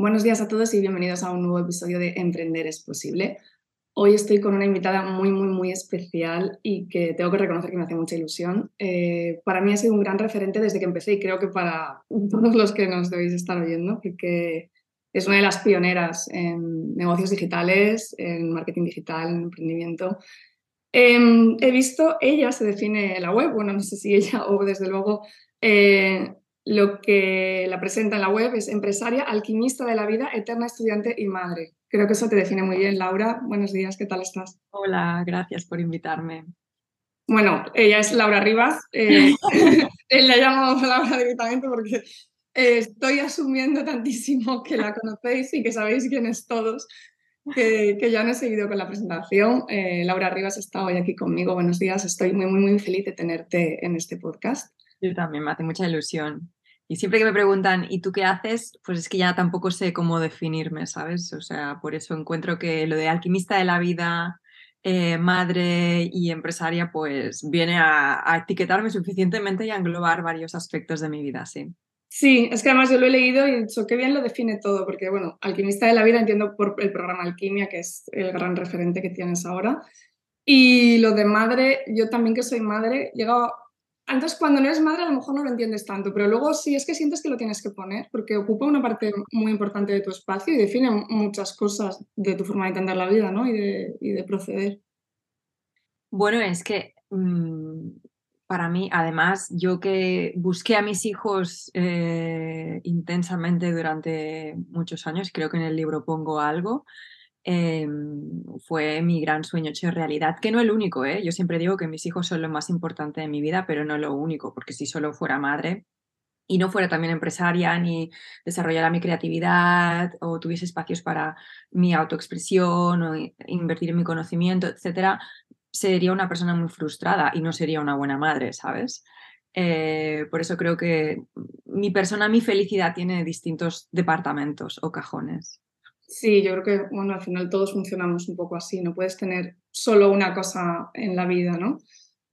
Buenos días a todos y bienvenidos a un nuevo episodio de Emprender es posible. Hoy estoy con una invitada muy, muy, muy especial y que tengo que reconocer que me hace mucha ilusión. Eh, para mí ha sido un gran referente desde que empecé y creo que para todos los que nos debéis estar oyendo, porque es una de las pioneras en negocios digitales, en marketing digital, en emprendimiento. Em, he visto, ella se define la web, bueno, no sé si ella o desde luego eh, lo que la presenta en la web es empresaria, alquimista de la vida, eterna estudiante y madre. Creo que eso te define muy bien, Laura. Buenos días, ¿qué tal estás? Hola, gracias por invitarme. Bueno, ella es Laura Rivas. Eh, la llamo Laura directamente porque eh, estoy asumiendo tantísimo que la conocéis y que sabéis quiénes todos, que, que ya no he seguido con la presentación. Eh, Laura Rivas está hoy aquí conmigo. Buenos días, estoy muy, muy, muy feliz de tenerte en este podcast. Yo también, me hace mucha ilusión. Y siempre que me preguntan, ¿y tú qué haces? Pues es que ya tampoco sé cómo definirme, ¿sabes? O sea, por eso encuentro que lo de alquimista de la vida, eh, madre y empresaria, pues viene a, etiquetarme suficientemente y a englobar varios aspectos de mi vida, sí. Sí, es que además yo lo he leído y he dicho, qué bien lo define todo, porque bueno, alquimista de la vida entiendo por el programa Alquimia, que es el gran referente que tienes ahora. Y lo de madre, yo también que soy madre, llegado entonces, cuando no eres madre, a lo mejor no lo entiendes tanto, pero luego sí es que sientes que lo tienes que poner, porque ocupa una parte muy importante de tu espacio y define muchas cosas de tu forma de entender la vida ¿no? y, de, proceder. Bueno, es que mm, para mí, además, yo que busqué a mis hijos eh, intensamente durante muchos años, creo que en el libro pongo algo, Em, fue mi gran sueño hecho realidad, que no el único, ¿eh? Yo siempre digo que mis hijos son lo más importante de mi vida, pero no lo único, porque si solo fuera madre y no fuera también empresaria, ni desarrollara mi creatividad o tuviese espacios para mi autoexpresión o invertir en mi conocimiento, etcétera, sería una persona muy frustrada y no sería una buena madre, ¿sabes? Eh, por eso creo que mi persona, mi felicidad tiene distintos departamentos o cajones. Sí, yo creo que bueno, al final todos funcionamos un poco así, no puedes tener solo una cosa en la vida, ¿no?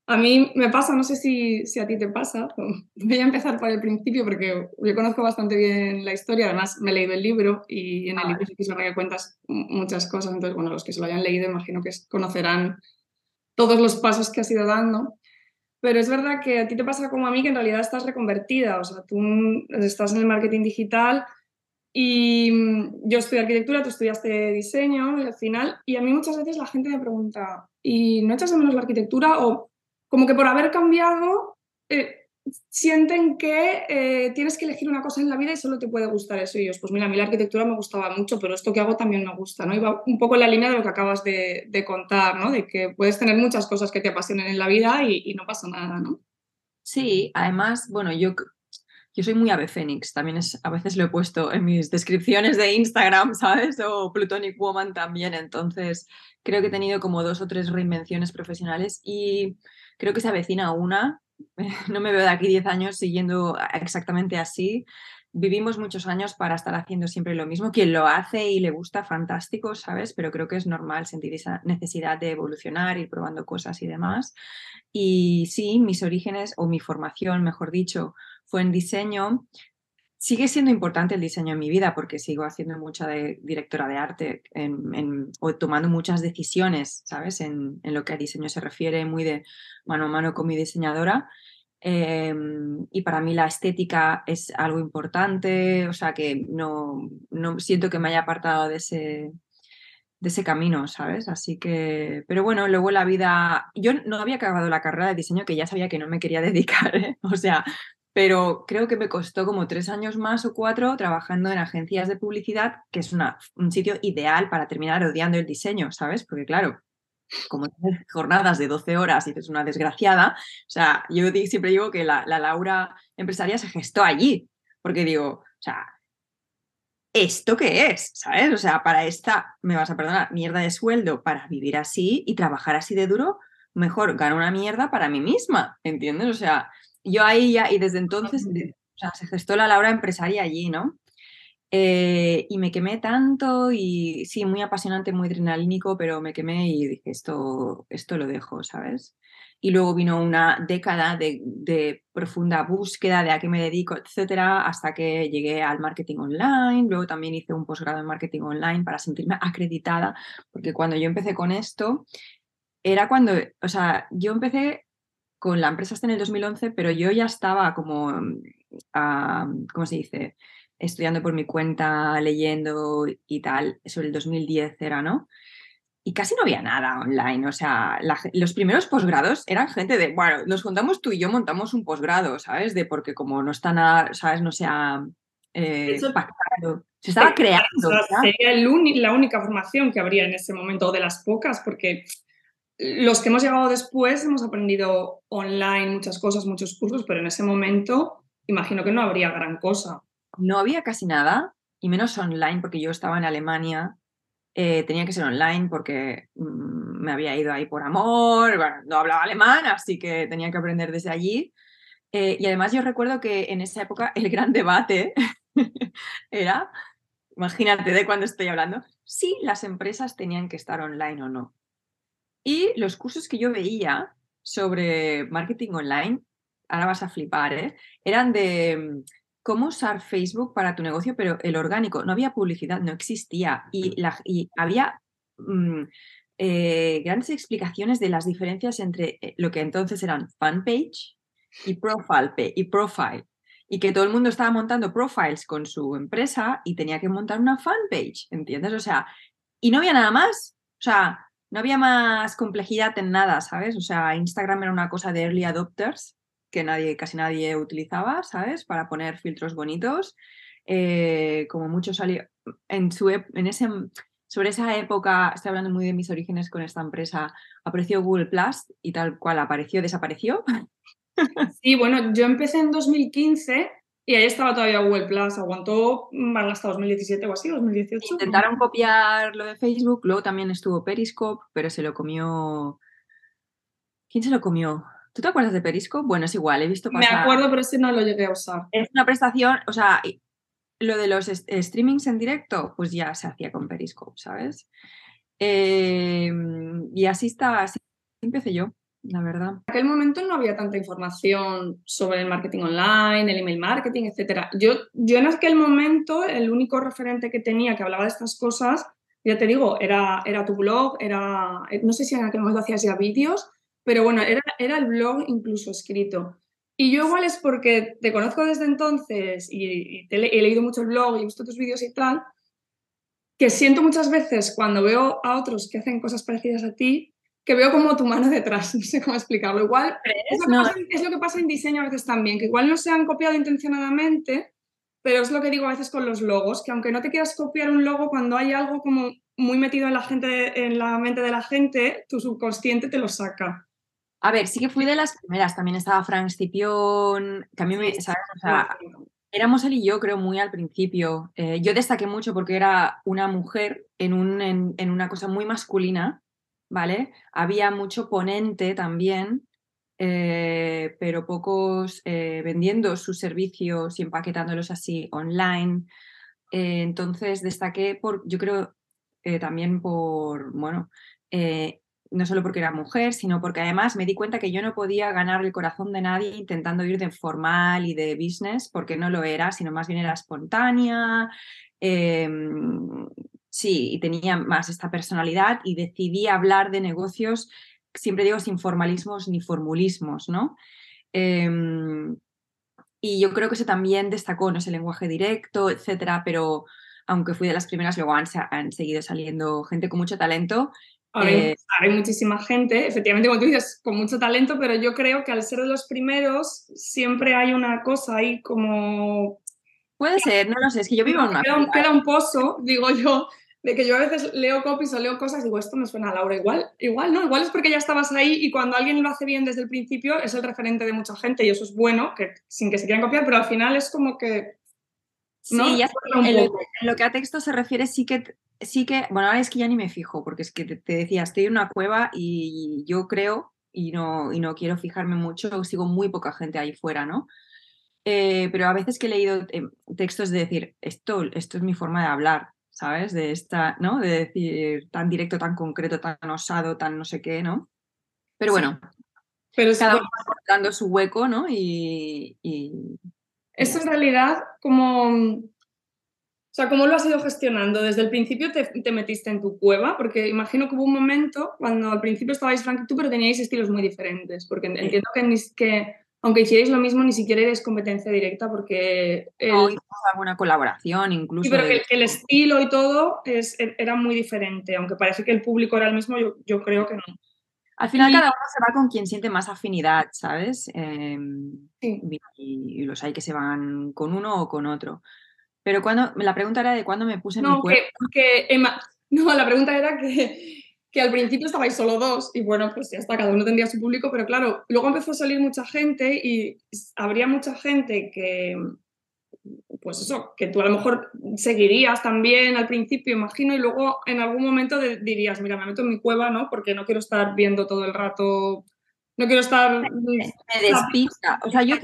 A mí me pasa, no sé si, si a ti te pasa, voy a empezar por el principio porque yo conozco bastante bien la historia, además me he leído el libro y en el libro sí que cuentas muchas cosas, entonces bueno, los que se lo hayan leído imagino que conocerán todos los pasos que has ido dando. Pero es verdad que a ti te pasa como a mí que en realidad estás reconvertida, o sea, tú estás en el marketing digital, y mm, yo estudié arquitectura, tú estudiaste diseño al final, y a mí muchas veces la gente me pregunta, ¿y no echas de menos la arquitectura? O como que por haber cambiado, eh, sienten que eh, tienes que elegir una cosa en la vida y solo te puede gustar eso. Y ellos, pues mira, a mí la arquitectura me gustaba mucho, pero esto que hago también me gusta, ¿no? Y va un poco en la línea de lo que acabas de, de contar, ¿no? De que puedes tener muchas cosas que te apasionen en la vida y no pasa nada, ¿no? Sí, además, bueno, yo yo soy muy ave fénix, también es, a veces lo he puesto en mis descripciones de Instagram, ¿sabes? O Plutonic Woman también, entonces creo que he tenido como dos o tres reinvenciones profesionales y creo que se avecina una, no me veo de aquí 10 años siguiendo exactamente así, vivimos muchos años para estar haciendo siempre lo mismo. Quien lo hace y le gusta, fantástico, ¿sabes? Pero creo que es normal sentir esa necesidad de evolucionar, ir probando cosas y demás. Y sí, mis orígenes o mi formación, mejor dicho, fue en diseño. Sigue siendo importante el diseño en mi vida porque sigo haciendo mucha de directora de arte en, o tomando muchas decisiones, ¿sabes? En, en, lo que a diseño se refiere, muy de mano a mano con mi diseñadora. Em, y para mí la estética es algo importante, o sea que no, no siento que me haya apartado de ese, de ese camino, ¿sabes? Así que, pero bueno, luego la vida, yo no había acabado la carrera de diseño que ya sabía que no me quería dedicar, ¿eh? o sea, pero creo que me costó como tres años más o cuatro trabajando en agencias de publicidad, que es un sitio ideal para terminar odiando el diseño, ¿sabes? Porque claro, como tienes jornadas de 12 horas y eres una desgraciada, o sea, yo siempre digo que la, la Laura empresaria se gestó allí, porque digo, o sea, ¿esto qué es? ¿Sabes? O sea, para esta, me vas a perdonar, mierda de sueldo para vivir así y trabajar así de duro, mejor gano una mierda para mí misma, ¿entiendes? O sea, yo ahí ya, y desde entonces, o sea, se gestó la Laura empresaria allí, ¿no? Eh, y me quemé tanto y sí, muy apasionante, muy adrenalínico, pero me quemé y dije, esto, esto lo dejo, ¿sabes? Y luego vino una década de, profunda búsqueda de a qué me dedico, etcétera, hasta que llegué al marketing online. Luego también hice un posgrado en marketing online para sentirme acreditada, porque cuando yo empecé con esto, era cuando, o sea, yo empecé con la empresa hasta en el 2011, pero yo ya estaba como, uh, ¿cómo se dice? Estudiando por mi cuenta, leyendo y tal, eso el 2010 era, ¿no? Y casi no había nada online, o sea, los primeros posgrados eran gente de, bueno, nos juntamos tú y yo, montamos un posgrado, ¿sabes? De porque como no está nada, ¿sabes? No se ha eh, pactado, se estaba creando. sería la única formación que habría en ese momento, de las pocas, porque los que hemos llegado después hemos aprendido online muchas cosas, muchos cursos, pero en ese momento imagino que no habría gran cosa no había casi nada, y menos online, porque yo estaba en Alemania. Eh, tenía que ser online porque mm, me había ido ahí por amor, no hablaba alemán, así que tenía que aprender desde allí. Eh, y además yo recuerdo que en esa época el gran debate era, imagínate de cuándo estoy hablando, si las empresas tenían que estar online o no. Y los cursos que yo veía sobre marketing online, ahora vas a flipar, ¿eh? eran de cómo usar Facebook para tu negocio, pero el orgánico, no había publicidad, no existía y, la, y había mm, eh, grandes explicaciones de las diferencias entre eh, lo que entonces eran fanpage y profile, y profile. Y que todo el mundo estaba montando profiles con su empresa y tenía que montar una fanpage, ¿entiendes? O sea, y no había nada más. O sea, no había más complejidad en nada, ¿sabes? O sea, Instagram era una cosa de early adopters que nadie, casi nadie utilizaba, ¿sabes? Para poner filtros bonitos. Eh, como mucho salió en, su, en ese, sobre esa época, estoy hablando muy de mis orígenes con esta empresa, apareció Google Plus y tal cual apareció, desapareció. Sí, bueno, yo empecé en 2015 y ahí estaba todavía Google Plus, aguantó hasta 2017 o así, 2018. Intentaron copiar lo de Facebook, luego también estuvo Periscope, pero se lo comió... ¿Quién se lo comió? ¿Tú te acuerdas de Periscope? Bueno, es igual, he visto pasar... Me acuerdo, pero ese no lo llegué a usar. Es una prestación, o sea, lo de los streamings en directo, pues ya se hacía con Periscope, ¿sabes? Em, y así está, así empecé yo, la verdad. En aquel momento no había tanta información sobre el marketing online, el email marketing, etc. Yo, yo en aquel momento, el único referente que tenía que hablaba de estas cosas, ya te digo, era, era tu blog, era, no sé si en aquel momento hacías ya vídeos, pero bueno, era, era el blog incluso escrito. Y yo igual es porque te conozco desde entonces y, te he leído mucho el blog y he visto tus vídeos y tal, que siento muchas veces cuando veo a otros que hacen cosas parecidas a ti, que veo como tu mano detrás, no sé cómo explicarlo. Igual es lo, pasa, es lo, que pasa en diseño a veces también, que igual no se han copiado intencionadamente, pero es lo que digo a veces con los logos, que aunque no te quieras copiar un logo, cuando hay algo como muy metido en la, gente, en la mente de la gente, tu subconsciente te lo saca. A ver, sí que fui de las primeras. También estaba Frank Scipión, que a mí me, ¿sabes? O sea, éramos él y yo, creo, muy al principio. Eh, yo destaqué mucho porque era una mujer en, un, en, una cosa muy masculina, ¿vale? Había mucho ponente también, eh, pero pocos eh, vendiendo sus servicios y empaquetándolos así online. entonces destaqué por, yo creo, también por, bueno, no solo porque era mujer, sino porque además me di cuenta que yo no podía ganar el corazón de nadie intentando ir de formal y de business, porque no lo era, sino más bien era espontánea. Em, sí, y tenía más esta personalidad y decidí hablar de negocios, siempre digo, sin formalismos ni formulismos, ¿no? Em, y yo creo que eso también destacó, no sé, lenguaje directo, etcétera, pero aunque fui de las primeras, luego han, han seguido saliendo gente con mucho talento eh, hay muchísima gente, efectivamente, como tú dices, con mucho talento, pero yo creo que al ser de los primeros siempre hay una cosa ahí como... Puede ser, no lo sé, es que yo vivo en una... Queda, queda un pozo, digo yo, de que yo a veces leo copies o leo cosas y digo, esto me suena a Laura, igual, igual no, igual es porque ya estabas ahí y cuando alguien lo hace bien desde el principio es el referente de mucha gente y eso es bueno, que sin que se quieran copiar, pero al final es como que... Sí, ya en lo, que a texto se refiere sí que sí que, bueno, ahora es que ya ni me fijo, porque es que te, decía, estoy en una cueva y yo creo, y no, y no quiero fijarme mucho, sigo muy poca gente ahí fuera, ¿no? Eh, pero a veces que he leído eh, textos de decir, esto, esto es mi forma de hablar, ¿sabes? De esta, ¿no? De decir tan directo, tan concreto, tan osado, tan no sé qué, ¿no? Pero bueno, pero cada uno va dando su hueco, ¿no? Y, y eso en realidad como o sea, ¿cómo lo has ido gestionando? ¿Desde el principio te, metiste en tu cueva? Porque imagino que hubo un momento cuando al principio estabais Frank y tú, pero teníais estilos muy diferentes. Porque entiendo que, que aunque hicierais lo mismo, ni siquiera eres competencia directa porque... El... No, alguna colaboración incluso. Sí, pero que, el estilo y todo es, e, era muy diferente. Aunque parece que el público era el mismo, yo, yo creo que no. Al final cada uno se va con quien siente más afinidad, ¿sabes? Em, sí. y, y, los hay que se van con uno o con otro. Pero cuando, la pregunta era de cuándo me puse en mi cuerpo. Que, no, la pregunta era que, que al principio estabais solo dos y bueno, pues ya está, cada uno tendría su público, pero claro, luego empezó a salir mucha gente y habría mucha gente que, pues eso, que tú a lo mejor seguirías también al principio, imagino, y luego en algún momento dirías, mira, me meto en mi cueva, ¿no? Porque no quiero estar viendo todo el rato, no quiero estar... Me, despista. O sea, yo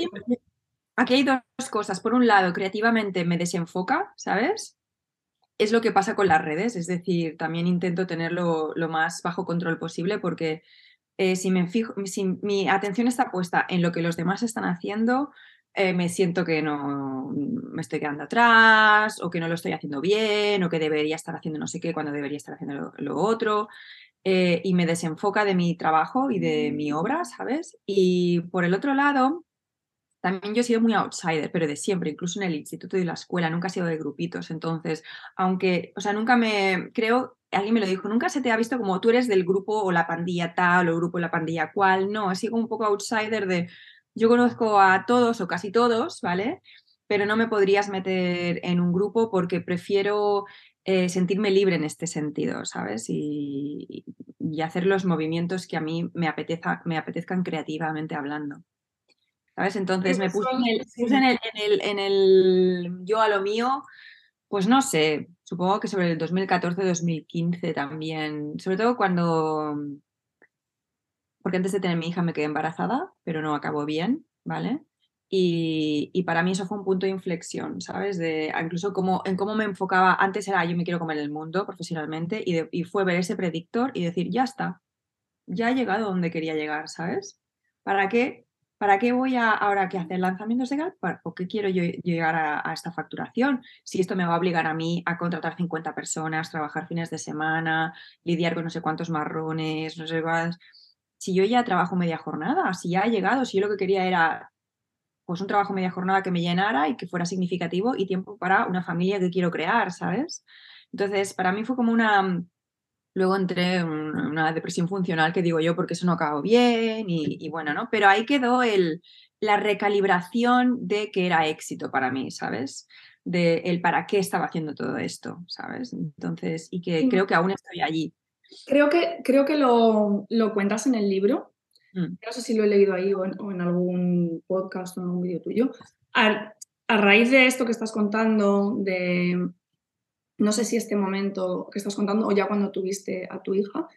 aquí hay dos cosas. Por un lado, creativamente me desenfoca, ¿sabes? Es lo que pasa con las redes, es decir, también intento tenerlo lo más bajo control posible porque eh, si, me fijo, si mi atención está puesta en lo que los demás están haciendo, eh, me siento que no me estoy quedando atrás o que no lo estoy haciendo bien o que debería estar haciendo no sé qué cuando debería estar haciendo lo, otro. Eh, y me desenfoca de mi trabajo y de mi obra, ¿sabes? Y por el otro lado, también yo he sido muy outsider, pero de siempre, incluso en el instituto y la escuela, nunca he sido de grupitos. Entonces, aunque, o sea, nunca me, creo, alguien me lo dijo, nunca se te ha visto como tú eres del grupo o la pandilla tal o el grupo o la pandilla cual. No, he sido un poco outsider de, yo conozco a todos o casi todos, ¿vale? Pero no me podrías meter en un grupo porque prefiero eh, sentirme libre en este sentido, ¿sabes? Y, y, hacer los movimientos que a mí me, apeteza, me apetezcan creativamente hablando. ¿sabes? Entonces me puse, en el, en, el, yo a lo mío, pues no sé, supongo que sobre el 2014-2015 también, sobre todo cuando, porque antes de tener mi hija me quedé embarazada, pero no acabó bien, ¿vale? Y, para mí eso fue un punto de inflexión, ¿sabes? De incluso como, en cómo me enfocaba, antes era yo me quiero comer el mundo profesionalmente y, y fue ver ese predictor y decir, ya está, ya he llegado donde quería llegar, ¿sabes? ¿Para qué ¿Para qué voy a ahora que hacer lanzamientos de GAT? ¿O qué quiero yo llegar a, esta facturación? Si esto me va a obligar a mí a contratar 50 personas, trabajar fines de semana, lidiar con no sé cuántos marrones, no sé cuántos. Si yo ya trabajo media jornada, si ya he llegado, si yo lo que quería era pues un trabajo media jornada que me llenara y que fuera significativo y tiempo para una familia que quiero crear, ¿sabes? Entonces, para mí fue como una, Luego entré en una depresión funcional que digo yo porque eso no acabó bien y, bueno, ¿no? Pero ahí quedó el, la recalibración de que era éxito para mí, ¿sabes? De el para qué estaba haciendo todo esto, ¿sabes? Entonces, y que creo que aún estoy allí. Creo que, creo que lo, lo cuentas en el libro. Mm. No sé si lo he leído ahí o en, algún podcast o en algún vídeo tuyo. a raíz de esto que estás contando, de no sé si este momento que estás contando o ya cuando tuviste a tu hija,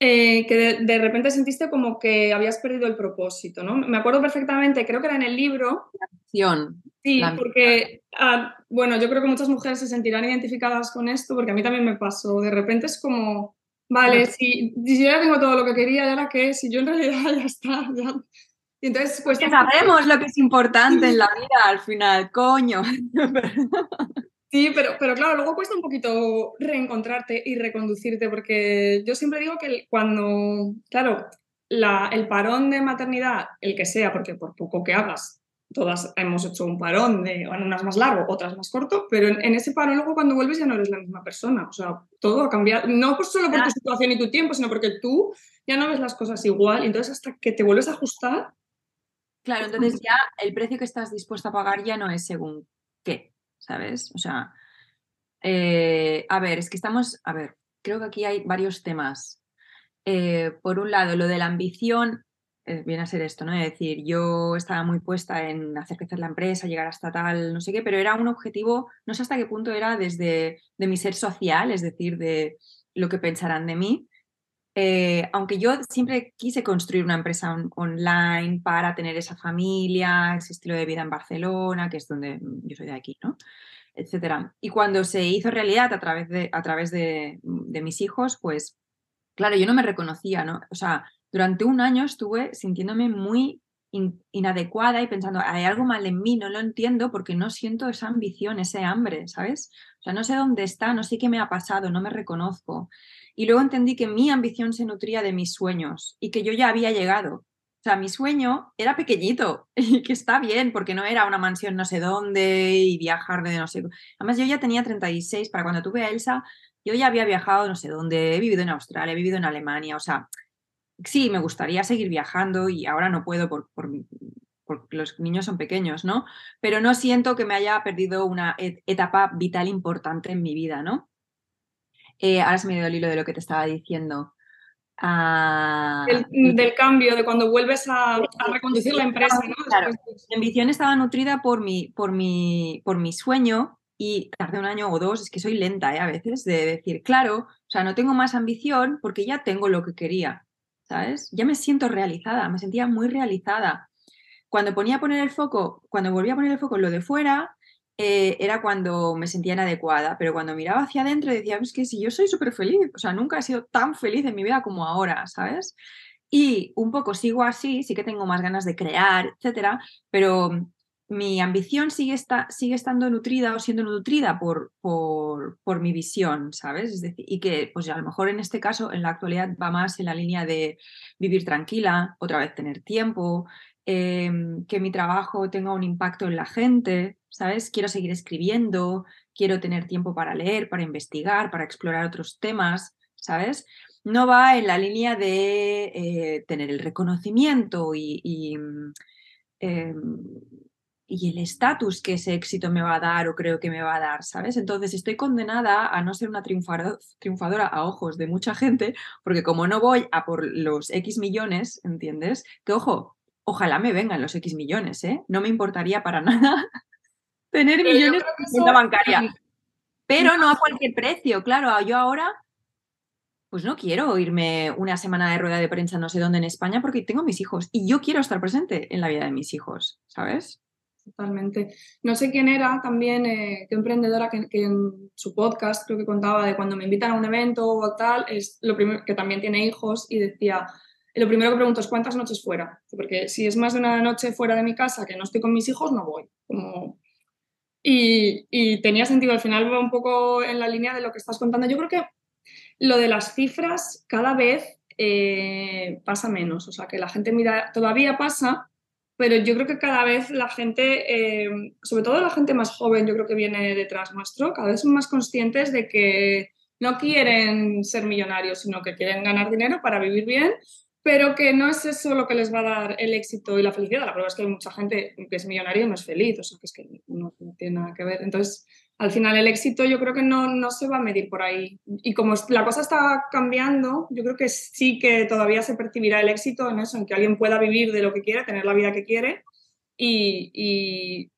eh, que de, repente sentiste como que habías perdido el propósito, ¿no? Me acuerdo perfectamente, creo que era en el libro. La. Sí, porque, ah, bueno, yo creo que muchas mujeres se sentirán identificadas con esto, porque a mí también me pasó. De repente es como, vale, si, si, ya tengo todo lo que quería, ¿y ahora qué? Si yo en realidad ya está, ya. Y entonces, pues... Que sabemos lo que es importante en la vida al final, coño. Sí, pero, pero claro, luego cuesta un poquito reencontrarte y reconducirte, porque yo siempre digo que cuando, claro, la, el parón de maternidad, el que sea, porque por poco que hagas, todas hemos hecho un parón, de unas más largo, otras más corto, pero en, ese parón luego cuando vuelves ya no eres la misma persona, o sea, todo ha cambiado, no solo por tu situación y tu tiempo, sino porque tú ya no ves las cosas igual, y entonces hasta que te vuelves a ajustar. Claro, entonces ya el precio que estás dispuesto a pagar ya no es según qué, ¿sabes? O sea, eh, a ver, es que estamos, a ver, creo que aquí hay varios temas. Eh, por un lado, lo de la ambición viene a ser esto, ¿no? Es decir, yo estaba muy puesta en hacer crecer la empresa, llegar hasta tal, no sé qué, pero era un objetivo, no sé hasta qué punto era desde de mi ser social, es decir, de lo que pensarán de mí, eh, aunque yo siempre quise construir una empresa online para tener esa familia, ese estilo de vida en Barcelona, que es donde yo soy de aquí, ¿no? Etcétera. Y cuando se hizo realidad a través de, a través de, de mis hijos, pues, claro, yo no me reconocía, ¿no? O sea, durante un año estuve sintiéndome muy inadecuada y pensando, hay algo mal en mí, no lo entiendo porque no siento esa ambición, ese hambre, ¿sabes? O sea, no sé dónde está, no sé qué me ha pasado, no me reconozco. Y luego entendí que mi ambición se nutría de mis sueños y que yo ya había llegado. O sea, mi sueño era pequeñito y que está bien porque no era una mansión no sé dónde y viajar de no sé. Además, yo ya tenía 36 para cuando tuve a Elsa, yo ya había viajado no sé dónde, he vivido en Australia, he vivido en Alemania, o sea, sí, me gustaría seguir viajando y ahora no puedo por, porque los niños son pequeños, ¿no? Pero no siento que me haya perdido una etapa vital importante en mi vida, ¿no? Eh, ahora se me dio el hilo de lo que te estaba diciendo. Ah, del, cambio, de cuando vuelves a, reconducir la empresa. ¿no? mi ambición estaba nutrida por mi, por, mi, por mi sueño y hace un año o dos, es que soy lenta ¿eh? a veces, de decir, claro, o sea, no tengo más ambición porque ya tengo lo que quería. ¿Sabes? Ya me siento realizada, me sentía muy realizada. Cuando ponía a poner el foco, cuando volvía a poner el foco en lo de fuera, eh, era cuando me sentía inadecuada, pero cuando miraba hacia adentro decía, es que si yo soy súper feliz, o sea, nunca he sido tan feliz en mi vida como ahora, ¿sabes? Y un poco sigo así, sí que tengo más ganas de crear, etcétera, pero mi ambición sigue, sigue estando nutrida o siendo nutrida por, por, por, mi visión, ¿sabes? Es decir, y que pues a lo mejor en este caso, en la actualidad, va más en la línea de vivir tranquila, otra vez tener tiempo, em, que mi trabajo tenga un impacto en la gente, ¿sabes? Quiero seguir escribiendo, quiero tener tiempo para leer, para investigar, para explorar otros temas, ¿sabes? No va en la línea de eh, tener el reconocimiento y, y em, y el estatus que ese éxito me va a dar o creo que me va a dar, ¿sabes? Entonces estoy condenada a no ser una triunfadora a ojos de mucha gente, porque como no voy a por los X millones, ¿entiendes? Que ojo, ojalá me vengan los X millones, ¿eh? No me importaría para nada tener millones en cuenta bancaria. Pero no a cualquier precio, claro, yo ahora pues no quiero irme una semana de rueda de prensa no sé dónde en España porque tengo mis hijos y yo quiero estar presente en la vida de mis hijos, ¿sabes? Totalmente. No sé quién era también, eh, qué emprendedora que, en su podcast creo que contaba de cuando me invitan a un evento o tal, es lo primero que también tiene hijos y decía, lo primero que pregunto es cuántas noches fuera, porque si es más de una noche fuera de mi casa que no estoy con mis hijos, no voy. Como... Y, y, tenía sentido, al final va un poco en la línea de lo que estás contando. Yo creo que lo de las cifras cada vez eh, pasa menos, o sea, que la gente mira, todavía pasa, pero yo creo que cada vez la gente, eh, sobre todo la gente más joven, yo creo que viene detrás nuestro, cada vez son más conscientes de que no quieren ser millonarios, sino que quieren ganar dinero para vivir bien, pero que no es eso lo que les va a dar el éxito y la felicidad. La prueba es que hay mucha gente que es millonaria y no es feliz, o sea, que es que no, no tiene nada que ver. Entonces, al final el éxito yo creo que no, no se va a medir por ahí. Y como la cosa está cambiando, yo creo que sí que todavía se percibirá el éxito en eso, en que alguien pueda vivir de lo que quiere, tener la vida que quiere y,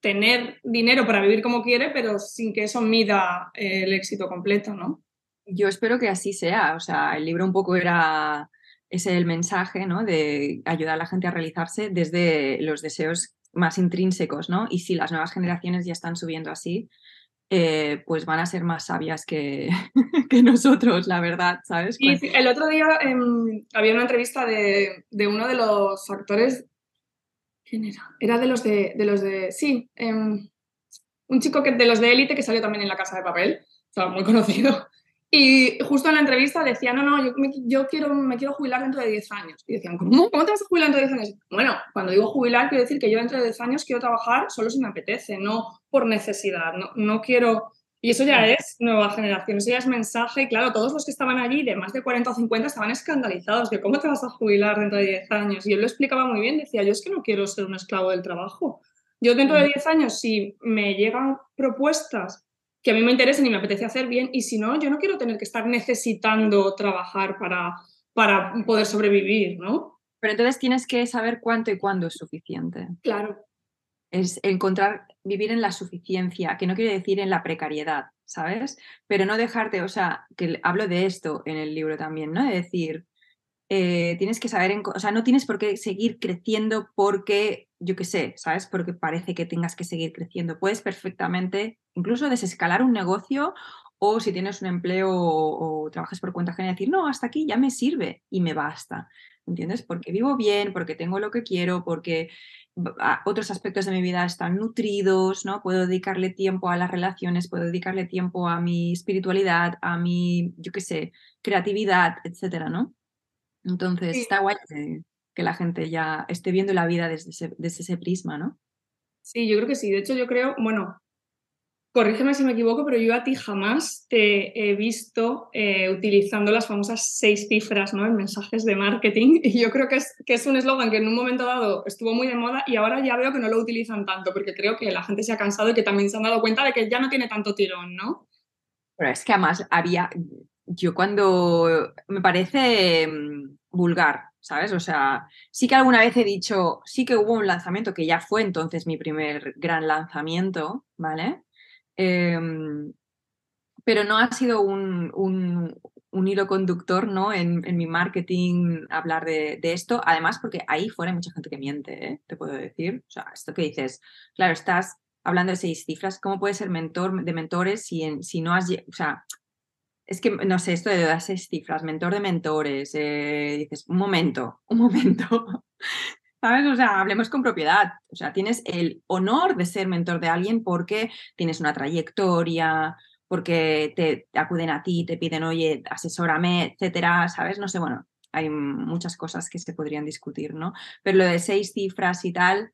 tener dinero para vivir como quiere, pero sin que eso mida el éxito completo, ¿no? Yo espero que así sea. O sea, el libro un poco era ese el mensaje, ¿no? De ayudar a la gente a realizarse desde los deseos más intrínsecos, ¿no? Y si las nuevas generaciones ya están subiendo así, eh, pues van a ser más sabias que, que, nosotros, la verdad, ¿sabes? Y el otro día em, había una entrevista de, de, uno de los actores. ¿Quién era? Era de los de, de los de. Sí, em, un chico que, de los de élite que salió también en la casa de papel. Estaba muy conocido. Y justo en la entrevista decía, no, no, yo, me, yo quiero, me quiero jubilar dentro de 10 años. Y decían, ¿cómo? ¿Cómo te vas a jubilar dentro de 10 años? Bueno, cuando digo jubilar, quiero decir que yo dentro de 10 años quiero trabajar solo si me apetece, no por necesidad. No, no quiero... Y eso ya es nueva generación, eso ya es mensaje. Y claro, todos los que estaban allí, de más de 40 o 50, estaban escandalizados de cómo te vas a jubilar dentro de 10 años. Y él lo explicaba muy bien, decía, yo es que no quiero ser un esclavo del trabajo. Yo dentro de 10 años, si me llegan propuestas que a mí me interesa y me apetece hacer bien y si no, yo no quiero tener que estar necesitando trabajar para, para poder sobrevivir, ¿no? Pero entonces tienes que saber cuánto y cuándo es suficiente. Claro. Es encontrar, vivir en la suficiencia, que no quiere decir en la precariedad, ¿sabes? Pero no dejarte, o sea, que hablo de esto en el libro también, ¿no? De decir, eh, tienes que saber, o sea, no tienes por qué seguir creciendo porque, yo qué sé, ¿sabes? Porque parece que tengas que seguir creciendo. Puedes perfectamente incluso desescalar un negocio o si tienes un empleo o, trabajas por cuenta ajena, decir, no, hasta aquí ya me sirve y me basta. ¿Entiendes? Porque vivo bien, porque tengo lo que quiero, porque otros aspectos de mi vida están nutridos, ¿no? Puedo dedicarle tiempo a las relaciones, puedo dedicarle tiempo a mi espiritualidad, a mi, yo qué sé, creatividad, etcétera, ¿no? Entonces, está guay que, la gente ya esté viendo la vida desde ese, desde ese prisma, ¿no? Sí, yo creo que sí. De hecho, yo creo, bueno, corrígeme si me equivoco, pero yo a ti jamás te he visto eh, utilizando las famosas seis cifras ¿no? en mensajes de marketing. Y yo creo que es, que es un eslogan que en un momento dado estuvo muy de moda y ahora ya veo que no lo utilizan tanto, porque creo que la gente se ha cansado y que también se han dado cuenta de que ya no tiene tanto tirón, ¿no? Pero es que además había, yo cuando me parece mm, vulgar, ¿sabes? O sea, sí que alguna vez he dicho, sí que hubo un lanzamiento que ya fue entonces mi primer gran lanzamiento, ¿vale? Em, pero no ha sido un, un, hilo conductor ¿no? En, mi marketing hablar de, esto, además porque ahí fuera hay mucha gente que miente, ¿eh? te puedo decir. O sea, esto que dices, claro, estás hablando de seis cifras, ¿cómo puedes ser mentor de mentores si, en, si no has, o sea, es que, no sé, esto de las seis cifras, mentor de mentores, eh, dices, un momento, un momento. ¿Sabes? O sea, hablemos con propiedad. O sea, tienes el honor de ser mentor de alguien porque tienes una trayectoria, porque te, acuden a ti, te piden, oye, asesórame, etcétera, ¿sabes? No sé, bueno, hay muchas cosas que se podrían discutir, ¿no? Pero lo de seis cifras y tal,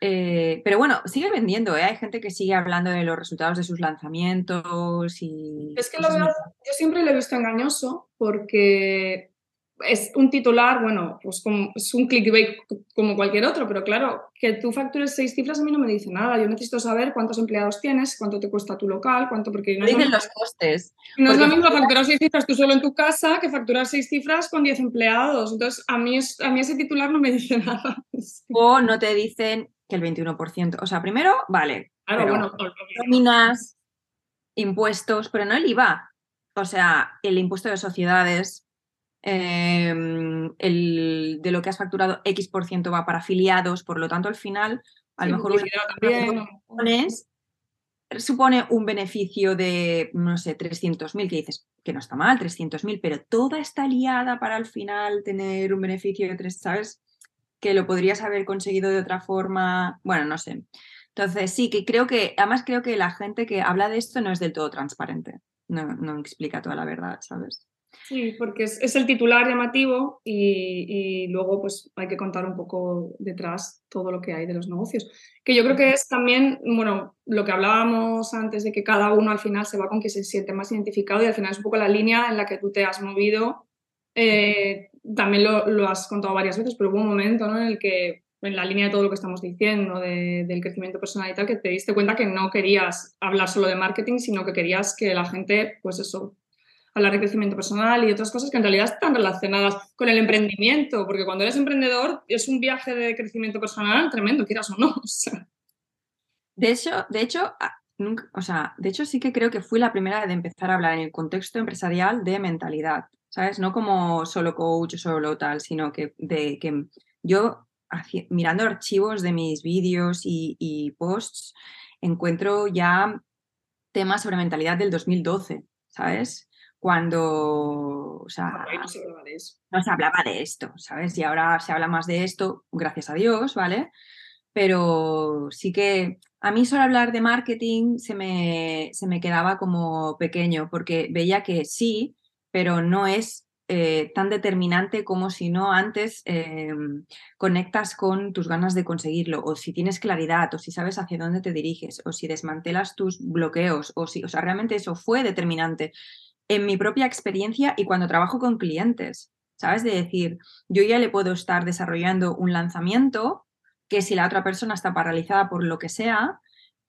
eh, pero bueno, sigue vendiendo, ¿eh? Hay gente que sigue hablando de los resultados de sus lanzamientos y... Es que lo veo, yo siempre lo he visto engañoso porque es un titular, bueno, pues como, es un clickbait como cualquier otro, pero claro, que tú factures seis cifras a mí no me dice nada. Yo necesito saber cuántos empleados tienes, cuánto te cuesta tu local, cuánto... Porque no dicen los costes. No es lo mismo facturar seis cifras tú solo en tu casa que facturar seis cifras con diez empleados. Entonces, a mí, es, a mí ese titular no me dice nada. O no te dicen que el 21%. O sea, primero, vale. Claro, Nóminas, impuestos, pero no el IVA. O sea, el impuesto de sociedades, em, el, de lo que has facturado X por ciento va para afiliados, por lo tanto, al final, a lo mejor supone un beneficio de, no sé, 300.000, que dices que no está mal, 300.000, pero toda está liada para al final tener un beneficio de tres, ¿sabes? Que lo podrías haber conseguido de otra forma. Bueno, no sé. Entonces, sí, que creo que, además creo que la gente que habla de esto no es del todo transparente, no, no explica toda la verdad, ¿sabes? Sí, porque es, el titular llamativo y, luego pues hay que contar un poco detrás todo lo que hay de los negocios. Que yo creo que es también, bueno, lo que hablábamos antes de que cada uno al final se va con que se siente más identificado y al final es un poco la línea en la que tú te has movido eh, también lo, has contado varias veces, pero hubo un momento en el que, en la línea de todo lo que estamos diciendo, del crecimiento personal y tal, que te diste cuenta que no querías hablar solo de marketing, sino que querías que la gente, pues eso, hablar de crecimiento personal y otras cosas que en realidad están relacionadas con el emprendimiento, porque cuando eres emprendedor es un viaje de crecimiento personal tremendo, quieras o no. De hecho, de hecho, nunca, o sea, de hecho sí que creo que fui la primera de empezar a hablar en el contexto empresarial de mentalidad. ¿Sabes? No como solo coach o solo tal, sino que, de, que yo mirando archivos de mis vídeos y, posts encuentro ya temas sobre mentalidad del 2012, ¿sabes? Cuando, o sea, no se hablaba de eso. No se hablaba de esto, ¿sabes? Y ahora se habla más de esto, gracias a Dios, ¿vale? Pero sí que a mí solo hablar de marketing se me, se me quedaba como pequeño, porque veía que sí, pero no es eh, tan determinante como si no antes em, conectas con tus ganas de conseguirlo, o si tienes claridad, o si sabes hacia dónde te diriges, o si desmantelas tus bloqueos, o si, o sea, realmente eso fue determinante en mi propia experiencia y cuando trabajo con clientes, ¿sabes? De decir, yo ya le puedo estar desarrollando un lanzamiento que si la otra persona está paralizada por lo que sea,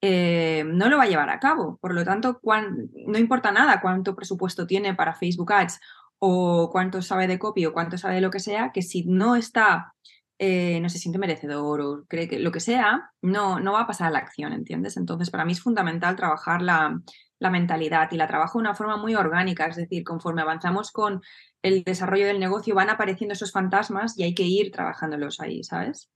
eh, no lo va a llevar a cabo. Por lo tanto, no importa nada cuánto presupuesto tiene para Facebook Ads o cuánto sabe de copy o cuánto sabe de lo que sea, que si no está, eh, no se siente merecedor o cree que lo que sea, no, no va a pasar a la acción, ¿entiendes? Entonces, para mí es fundamental trabajar la, la mentalidad y la trabajo de una forma muy orgánica, es decir, conforme avanzamos con el desarrollo del negocio van apareciendo esos fantasmas y hay que ir trabajándolos ahí, ¿sabes?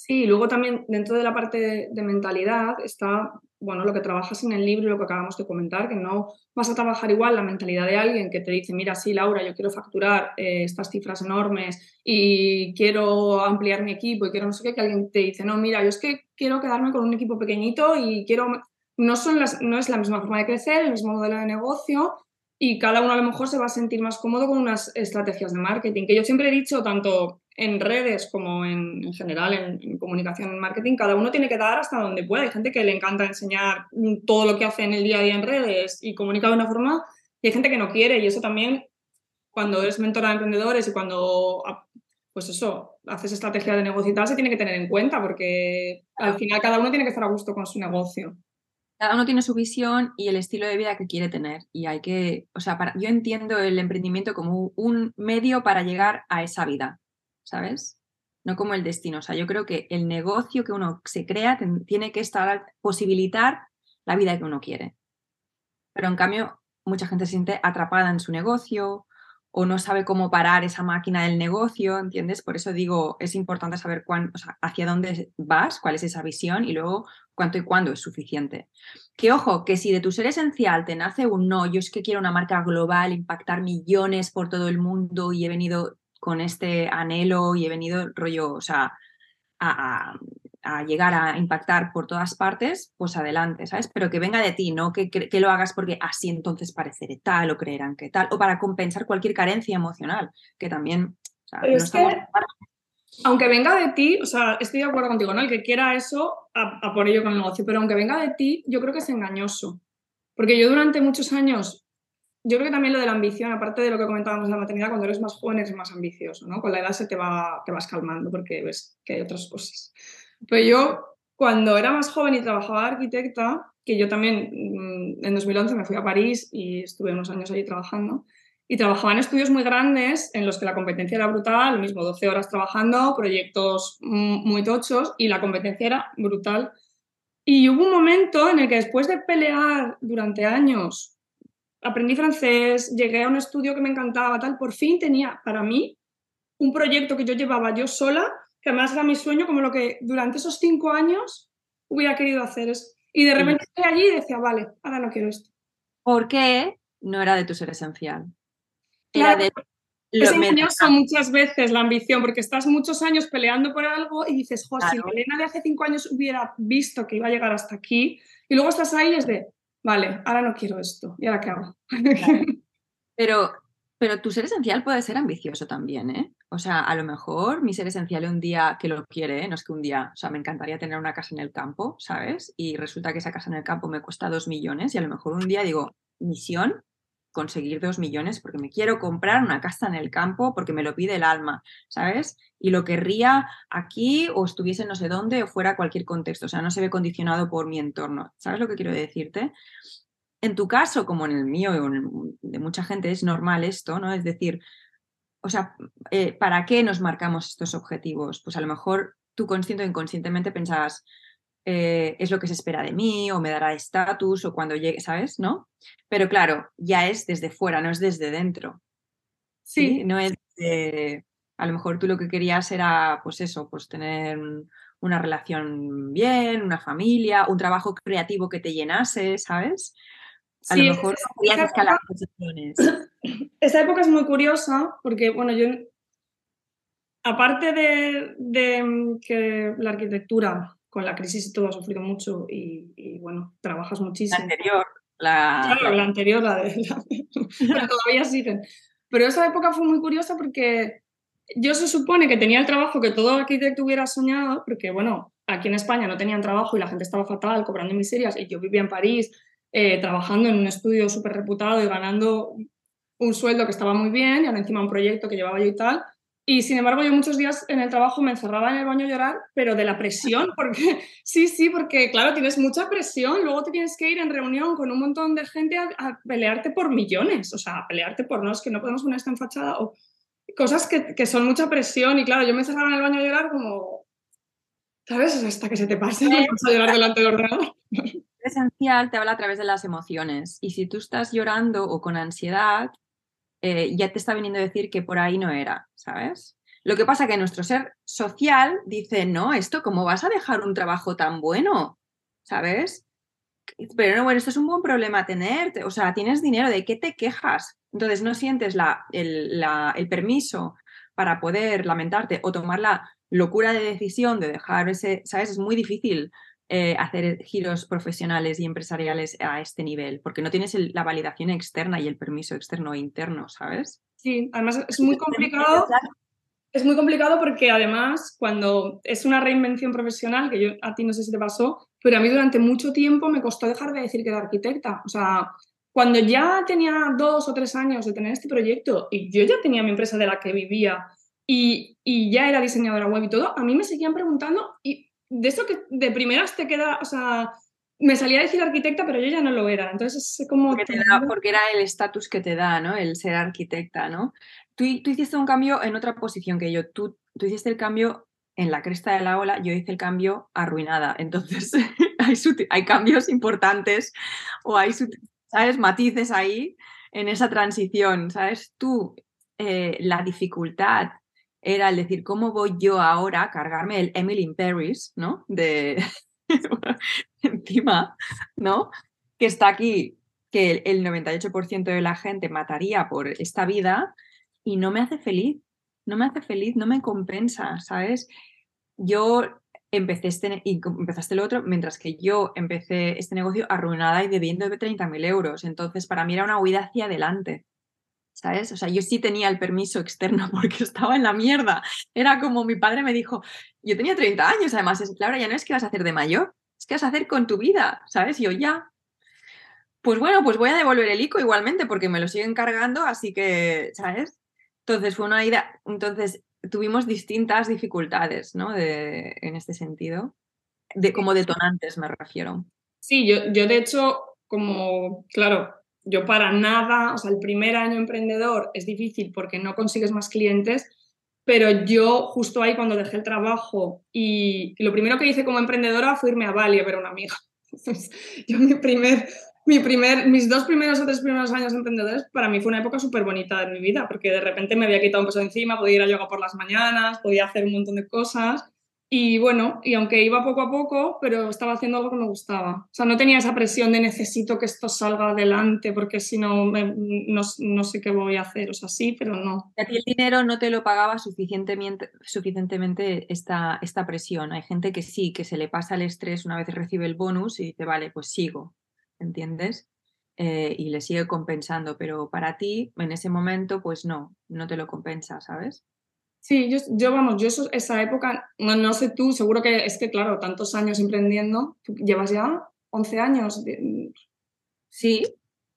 Sí, luego también dentro de la parte de, mentalidad está, bueno, lo que trabajas en el libro lo que acabamos de comentar, que no vas a trabajar igual la mentalidad de alguien que te dice, mira, sí, Laura, yo quiero facturar eh, estas cifras enormes y quiero ampliar mi equipo y quiero no sé qué, que alguien te dice, no, mira, yo es que quiero quedarme con un equipo pequeñito y quiero... No, son las, no es la misma forma de crecer, el mismo modelo de negocio y cada uno a lo mejor se va a sentir más cómodo con unas estrategias de marketing, que yo siempre he dicho, tanto en redes como en, general en, comunicación, en marketing, cada uno tiene que dar hasta donde pueda. Hay gente que le encanta enseñar todo lo que hace en el día a día en redes y comunica de una forma, y hay gente que no quiere, y eso también, cuando eres mentora de emprendedores y cuando, ah, pues eso, haces estrategia de negocio y tal, se tiene que tener en cuenta, porque al final cada uno tiene que estar a gusto con su negocio. Cada uno tiene su visión y el estilo de vida que quiere tener. Y hay que, o sea, para, yo entiendo el emprendimiento como un medio para llegar a esa vida ¿sabes? No como el destino. O sea, yo creo que el negocio que uno se crea tiene que estar, posibilitar la vida que uno quiere. Pero en cambio, mucha gente se siente atrapada en su negocio o no sabe cómo parar esa máquina del negocio, ¿entiendes? Por eso digo, es importante saber cuán, hacia dónde vas, cuál es esa visión y luego cuánto y cuándo es suficiente. Que ojo, que si de tu ser esencial te nace un no, yo es que quiero una marca global, impactar millones por todo el mundo y he venido con este anhelo y he venido rollo, o sea, a, llegar a impactar por todas partes, pues adelante, ¿sabes? Pero que venga de ti, no que, que, lo hagas porque así entonces pareceré tal o creerán que tal, o para compensar cualquier carencia emocional, que también... aunque venga de ti, o sea, estoy de acuerdo contigo, ¿no? El que quiera eso, a por ello con el negocio, pero aunque venga de ti, yo creo que es engañoso. Porque yo durante muchos años yo creo que también lo de la ambición, aparte de lo que comentábamos en la maternidad, cuando eres más joven eres más ambicioso, ¿no? Con la edad se te, va, te vas calmando porque ves que hay otras cosas. Pero yo, cuando era más joven y trabajaba arquitecta, que yo también mm, en 2011 me fui a París y estuve unos años allí trabajando, y trabajaba en estudios muy grandes en los que la competencia era brutal, lo mismo 12 horas trabajando, proyectos muy tochos y la competencia era brutal. Y hubo un momento en el que después de pelear durante años aprendí francés, llegué a un estudio que me encantaba, tal, por fin tenía para mí un proyecto que yo llevaba yo sola, que además era mi sueño, como lo que durante esos cinco años hubiera querido hacer. Y de repente estoy allí y decía, vale, ahora no quiero esto. ¿Por qué no era de tu ser esencial? Era de es engañoso muchas veces la ambición, porque estás muchos años peleando por algo y dices, jo, si Elena de hace cinco años hubiera visto que iba a llegar hasta aquí, y luego estás ahí y es de, vale, ahora no quiero esto, ¿y ahora qué hago? Pero, pero tu ser esencial puede ser ambicioso también, ¿eh? O sea, a lo mejor mi ser esencial un día que lo quiere, ¿eh? no es que un día, o sea, me encantaría tener una casa en el campo, ¿sabes? Y resulta que esa casa en el campo me cuesta dos millones y a lo mejor un día digo, misión, conseguir dos millones porque me quiero comprar una casa en el campo porque me lo pide el alma, ¿sabes? Y lo querría aquí o estuviese no sé dónde o fuera cualquier contexto, o sea, no se ve condicionado por mi entorno, ¿sabes lo que quiero decirte? En tu caso, como en el mío y de mucha gente, es normal esto, ¿no? Es decir, o sea, eh, ¿para qué nos marcamos estos objetivos? Pues a lo mejor tú consciente o inconscientemente pensabas, eh, es lo que se espera de mí o me dará estatus o cuando llegue, ¿sabes? ¿No? Pero claro, ya es desde fuera, no es desde dentro. Sí. No es de, a lo mejor tú lo que querías era, pues eso, pues tener una relación bien, una familia, un trabajo creativo que te llenase, ¿sabes? A lo mejor no escalar posiciones. Esa época es muy curiosa porque, bueno, yo, aparte de, de que la arquitectura con la crisis y todo ha sufrido mucho y, bueno, trabajas muchísimo. La anterior. La, claro, la anterior, la de... pero todavía siguen. Pero esa época fue muy curiosa porque yo se supone que tenía el trabajo que todo arquitecto hubiera soñado, porque bueno, aquí en España no tenían trabajo y la gente estaba fatal, cobrando miserias, y yo vivía en París eh, trabajando en un estudio súper reputado y ganando un sueldo que estaba muy bien y ahora encima un proyecto que llevaba yo y tal. Y sin embargo, yo muchos días en el trabajo me encerraba en el baño a llorar, pero de la presión, porque sí, sí, porque claro, tienes mucha presión, luego te tienes que ir en reunión con un montón de gente a, pelearte por millones, o sea, a pelearte por no, es que no podemos poner esta enfachada, o cosas que, que, son mucha presión. Y claro, yo me encerraba en el baño a llorar como, ¿sabes? Hasta que se te pase, no vas a llorar delante del ordenador. Esencial te habla a través de las emociones. Y si tú estás llorando o con ansiedad, eh, ya te está viniendo a decir que por ahí no era, ¿sabes? Lo que pasa que nuestro ser social dice, no, esto, ¿cómo vas a dejar un trabajo tan bueno? ¿Sabes? Pero no, bueno, esto es un buen problema tener, o sea, tienes dinero, ¿de qué te quejas? Entonces no sientes la, el, el permiso para poder lamentarte o tomar la locura de decisión de dejar ese, ¿sabes? Es muy difícil eh, hacer giros profesionales y empresariales a este nivel, porque no tienes la validación externa y el permiso externo e interno, ¿sabes? Sí, además es muy complicado. Es muy complicado porque además cuando es una reinvención profesional, que yo a ti no sé si te pasó, pero a mí durante mucho tiempo me costó dejar de decir que era arquitecta. O sea, cuando ya tenía dos o tres años de tener este proyecto y yo ya tenía mi empresa de la que vivía y, y ya era diseñadora web y todo, a mí me seguían preguntando y de eso que de primeras te queda, o sea, me salía a decir arquitecta, pero yo ya no lo era. Entonces es como... Porque, porque era el estatus que te da, ¿no? El ser arquitecta, ¿no? Tú, tú, hiciste un cambio en otra posición que yo. Tú, tú hiciste el cambio en la cresta de la ola, yo hice el cambio arruinada. Entonces hay, hay cambios importantes o hay, ¿sabes? Matices ahí en esa transición, ¿sabes? Tú, eh, la dificultad era el decir, ¿cómo voy yo ahora a cargarme el Emily in Paris, ¿no? De encima, ¿no? Que está aquí, que el 98% de la gente mataría por esta vida y no me hace feliz, no me hace feliz, no me compensa, ¿sabes? Yo empecé este, y empezaste el otro, mientras que yo empecé este negocio arruinada y debiendo de 30.000 euros. Entonces, para mí era una huida hacia adelante. ¿Sabes? O sea, yo sí tenía el permiso externo porque estaba en la mierda. Era como mi padre me dijo, yo tenía 30 años, además, es, Laura, ya no es que vas a hacer de mayor, es que vas a hacer con tu vida, ¿sabes? Y yo ya. Pues bueno, pues voy a devolver el ICO igualmente porque me lo siguen cargando, así que, ¿sabes? Entonces fue una idea, entonces tuvimos distintas dificultades, ¿no? De, en este sentido, de, como detonantes me refiero. Sí, yo, yo de hecho, como, claro, yo para nada, o sea, el primer año emprendedor es difícil porque no consigues más clientes, pero yo justo ahí cuando dejé el trabajo y, lo primero que hice como emprendedora fue irme a Bali a ver a una amiga. yo mi primer, mi primer, mis dos primeros o tres primeros años emprendedores para mí fue una época súper bonita de mi vida porque de repente me había quitado un peso encima, podía ir a yoga por las mañanas, podía hacer un montón de cosas y bueno, y aunque iba poco a poco, pero estaba haciendo algo que me gustaba. O sea, no tenía esa presión de necesito que esto salga adelante porque si no, no, no, sé qué voy a hacer. O sea, sí, pero no. A ti el dinero no te lo pagaba suficientemente, suficientemente esta, esta presión. Hay gente que sí, que se le pasa el estrés una vez recibe el bonus y dice, vale, pues sigo, ¿entiendes? Eh, y le sigue compensando, pero para ti en ese momento, pues no, no te lo compensa, ¿sabes? Sí, yo, yo vamos, yo esa época, no, no, sé tú, seguro que es que, claro, tantos años emprendiendo, llevas ya 11 años. sí.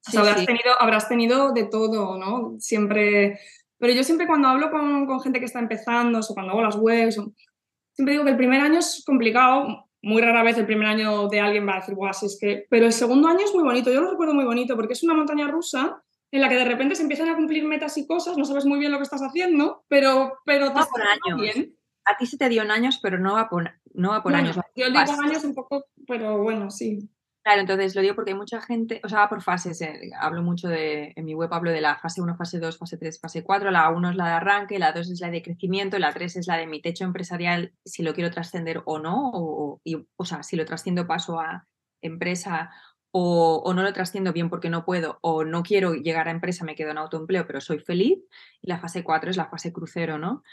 O sea, habrás, Tenido, habrás tenido de todo, ¿no? Siempre. Pero yo siempre cuando hablo con, con gente que está empezando, o cuando hago las webs, siempre digo que el primer año es complicado. Muy rara vez el primer año de alguien va a decir, guau, si es que. Pero el segundo año es muy bonito, yo lo recuerdo muy bonito, porque es una montaña rusa en la que de repente se empiezan a cumplir metas y cosas, no sabes muy bien lo que estás haciendo, pero, pero te va por años. Bien. A ti se te dio en años, pero no va por, no va por años. Yo digo años un poco, pero bueno, sí. Claro, entonces lo digo porque hay mucha gente, o sea, va por fases, eh, hablo mucho de, en mi web hablo de la fase 1, fase 2, fase 3, fase 4, la 1 es la de arranque, la 2 es la de crecimiento, la 3 es la de mi techo empresarial, si lo quiero trascender o no, o, y, o sea, si lo trasciendo paso a empresa o, no lo trasciendo bien porque no puedo, o no quiero llegar a empresa, me quedo en autoempleo, pero soy feliz. Y la fase 4 es la fase crucero, ¿no?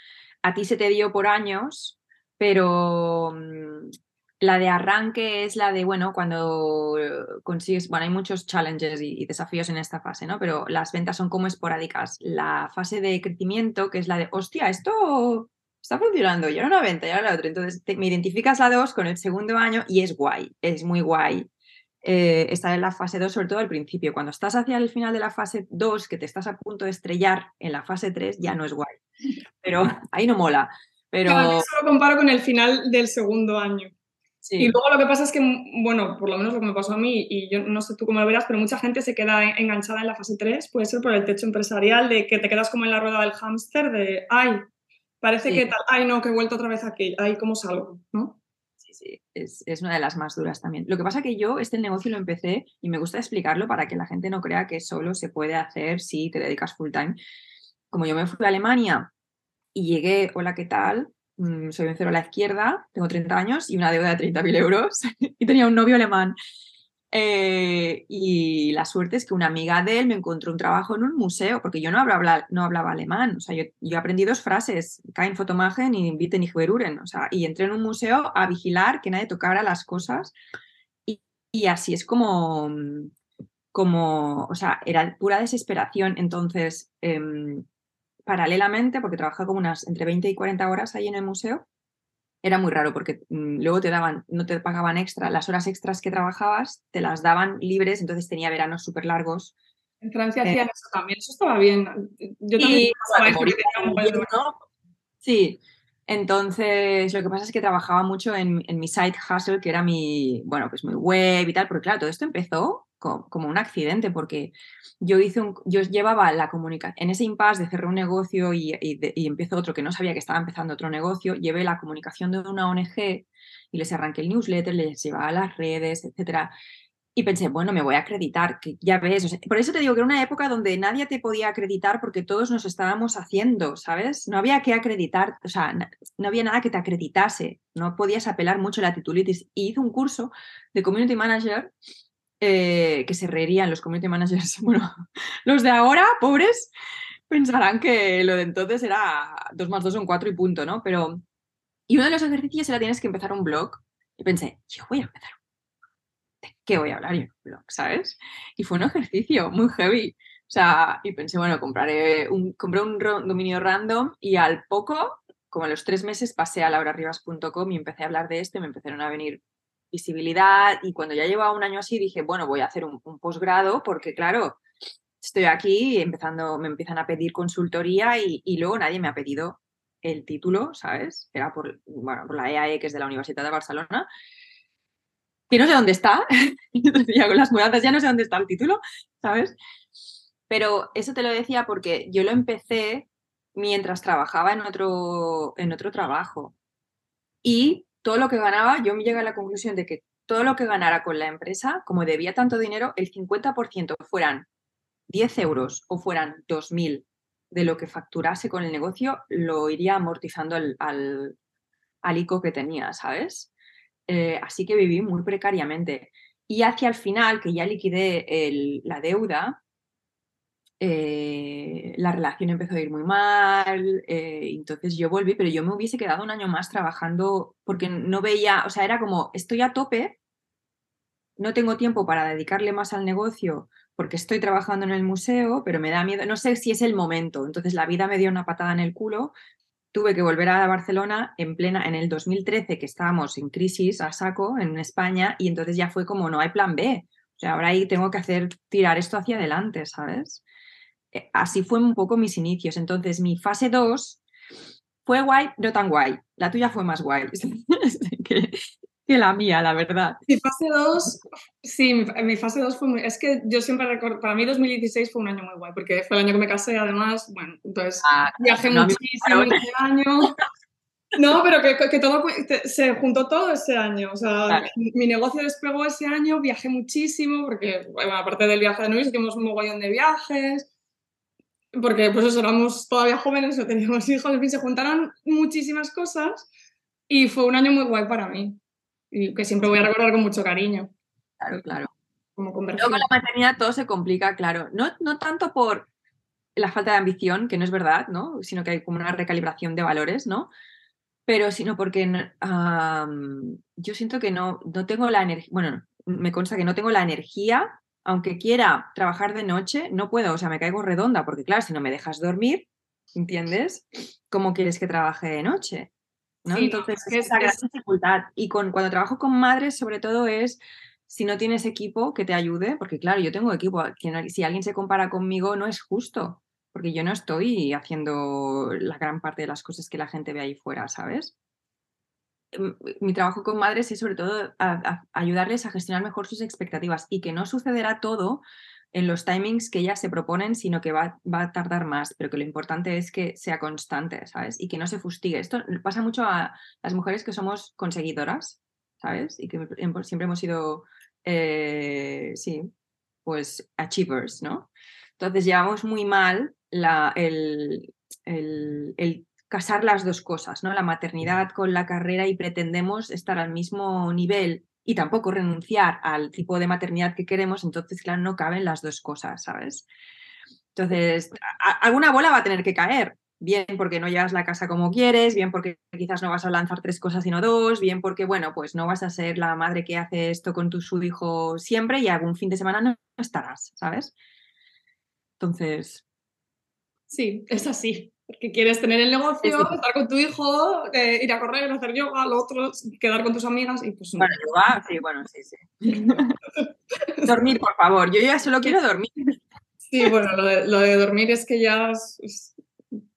A ti se te dio por años, pero mm, la de arranque es la de, bueno, cuando consigues, bueno, hay muchos challenges y, desafíos en esta fase, ¿no? Pero las ventas son como esporádicas. La fase de crecimiento, que es la de, hostia, esto está funcionando, ya era una venta, ya era la otra. Entonces me identificas la dos con el segundo año y es guay, es muy guay eh, estar en la fase 2, sobre todo al principio. Cuando estás hacia el final de la fase 2, que te estás a punto de estrellar en la fase 3, ya no es guay. Pero ahí no mola. Pero... eso lo comparo con el final del segundo año. Y luego lo que pasa es que, bueno, por lo menos lo que me pasó a mí, y yo no sé tú cómo lo verás, pero mucha gente se queda enganchada en la fase 3, puede ser por el techo empresarial, de que te quedas como en la rueda del hámster, de, ay, parece que tal, ay, no, que he vuelto otra vez aquí, ay, ¿cómo salgo? ¿no? Es, es, una de las más duras también. Lo que pasa que yo este negocio lo empecé y me gusta explicarlo para que la gente no crea que solo se puede hacer si te dedicas full time. Como yo me fui a Alemania y llegué, hola, ¿qué tal? Mm, soy un cero a la izquierda, tengo 30 años y una deuda de 30.000 euros y tenía un novio alemán. Eh, y la suerte es que una amiga de él me encontró un trabajo en un museo, porque yo no hablaba, no hablaba alemán. O sea, yo, yo aprendí dos frases, kein Fotomachen y Bitte nicht O sea, y entré en un museo a vigilar que nadie tocara las cosas. Y, así es como, como, o sea, era pura desesperación. Entonces, em, paralelamente, porque trabajaba como unas entre 20 y 40 horas ahí en el museo, era muy raro porque mm, luego te daban, no te pagaban extra, las horas extras que trabajabas te las daban libres, entonces tenía veranos súper largos. En Francia hacían eh, eso también, eso estaba bien. Yo también Sí, entonces lo que pasa es que trabajaba mucho en, en, mi side hustle, que era mi, bueno, pues mi web y tal, porque claro, todo esto empezó como, un accidente, porque yo hice yo llevaba la comunicación, en ese impasse de cerrar un negocio y, y, empezó otro que no sabía que estaba empezando otro negocio, llevé la comunicación de una ONG y les arranqué el newsletter, les llevaba a las redes, etcétera. Y pensé, bueno, me voy a acreditar, que ya ves, por eso te digo que era una época donde nadie te podía acreditar porque todos nos estábamos haciendo, ¿sabes? No había que acreditar, o sea, no había nada que te acreditase, no podías apelar mucho a la titulitis. Y hice un curso de Community Manager eh, que se reirían los community managers. Bueno, los de ahora, pobres, pensarán que lo de entonces era 2 más 2 son 4 y punto, ¿no? Pero, y uno de los ejercicios era tienes que empezar un blog. Y pensé, yo voy a empezar. ¿De qué voy a hablar blog, sabes? Y fue un ejercicio muy heavy. O sea, y pensé, bueno, compraré un, compré un dominio random y al poco, como a los tres meses, pasé a laurarribas.com y empecé a hablar de esto me empezaron a venir visibilidad y cuando ya llevaba un año así dije, bueno, voy a hacer un, posgrado porque claro, estoy aquí empezando, me empiezan a pedir consultoría y, luego nadie me ha pedido el título, ¿sabes? Era por, bueno, por la EAE, e, que es de la Universidad de Barcelona, que no sé dónde está, ya con las mudanzas ya no sé dónde está el título, ¿sabes? Pero eso te lo decía porque yo lo empecé mientras trabajaba en otro, en otro trabajo. Y todo lo que ganaba, yo me llegué a la conclusión de que todo lo que ganara con la empresa, como debía tanto dinero, el 50% fueran 10 euros o fueran 2.000 de lo que facturase con el negocio, lo iría amortizando al, al, ICO que tenía, ¿sabes? Eh, así que viví muy precariamente. Y hacia el final, que ya liquidé la deuda, eh, la relación empezó a ir muy mal, eh, entonces yo volví, pero yo me hubiese quedado un año más trabajando porque no veía, o sea, era como, estoy a tope, no tengo tiempo para dedicarle más al negocio porque estoy trabajando en el museo, pero me da miedo, no sé si es el momento, entonces la vida me dio una patada en el culo, tuve que volver a Barcelona en plena, en el 2013, que estábamos en crisis a saco en España, y entonces ya fue como, no hay plan B, o sea, ahora ahí tengo que hacer, tirar esto hacia adelante, ¿sabes? Eh, así fue un poco mis inicios. Entonces, mi fase 2 fue guay, no tan guay. La tuya fue más guay que, la mía, la verdad. Mi fase 2, sí, mi, fase 2 fue muy... Es que yo siempre recuerdo, para mí 2016 fue un año muy guay, porque fue el año que me casé, además, bueno, entonces ah, viajé muchísimo ese año. No, pero que, todo se juntó todo ese año. O sea, mi negocio despegó ese año, viajé muchísimo, porque, bueno, aparte del viaje de Nuis, hicimos un mogollón de viajes porque pues eso, éramos todavía jóvenes, no teníamos hijos, en fin, se juntaron muchísimas cosas y fue un año muy guay para mí y que siempre voy a recordar con mucho cariño. Claro, claro. Como Luego con la maternidad todo se complica, claro. No, no tanto por la falta de ambición, que no es verdad, ¿no? Sino que hay como una recalibración de valores, ¿no? Pero sino porque yo siento que no, no tengo la energía, bueno, me consta que no tengo la energía aunque quiera trabajar de noche, no puedo, o sea, me caigo redonda, porque claro, si no me dejas dormir, ¿entiendes? ¿Cómo quieres que trabaje de noche? ¿no? Entonces, es, esa gran dificultad. Y con, cuando trabajo con madres, sobre todo es si no tienes equipo que te ayude, porque claro, yo tengo equipo, si alguien se compara conmigo no es justo, porque yo no estoy haciendo la gran parte de las cosas que la gente ve ahí fuera, ¿sabes? Mi trabajo con madres es sobre todo ayudarles a gestionar mejor sus expectativas y que no sucederá todo en los timings que ellas se proponen, sino que va, a tardar más, pero que lo importante es que sea constante, ¿sabes? Y que no se fustigue. Esto pasa mucho a las mujeres que somos conseguidoras, ¿sabes? Y que siempre hemos sido, eh, sí, pues achievers, ¿no? Entonces llevamos muy mal la, el, el, el casar las dos cosas, ¿no? La maternidad con la carrera y pretendemos estar al mismo nivel y tampoco renunciar al tipo de maternidad que queremos, entonces, claro, no caben las dos cosas, ¿sabes? Entonces, alguna bola va a tener que caer, bien porque no llevas la casa como quieres, bien porque quizás no vas a lanzar tres cosas sino dos, bien porque, bueno, pues no vas a ser la madre que hace esto con tu su hijo siempre y algún fin de semana no estarás, ¿sabes? Entonces... Sí, es así porque quieres tener el negocio, estar con tu hijo, eh, ir a correr, hacer yoga, lo otro, quedar con tus amigas y pues no. Bueno, yoga, sí, bueno, sí, sí. dormir, por favor, yo ya solo quiero dormir. Sí, bueno, lo de, dormir es que ya es,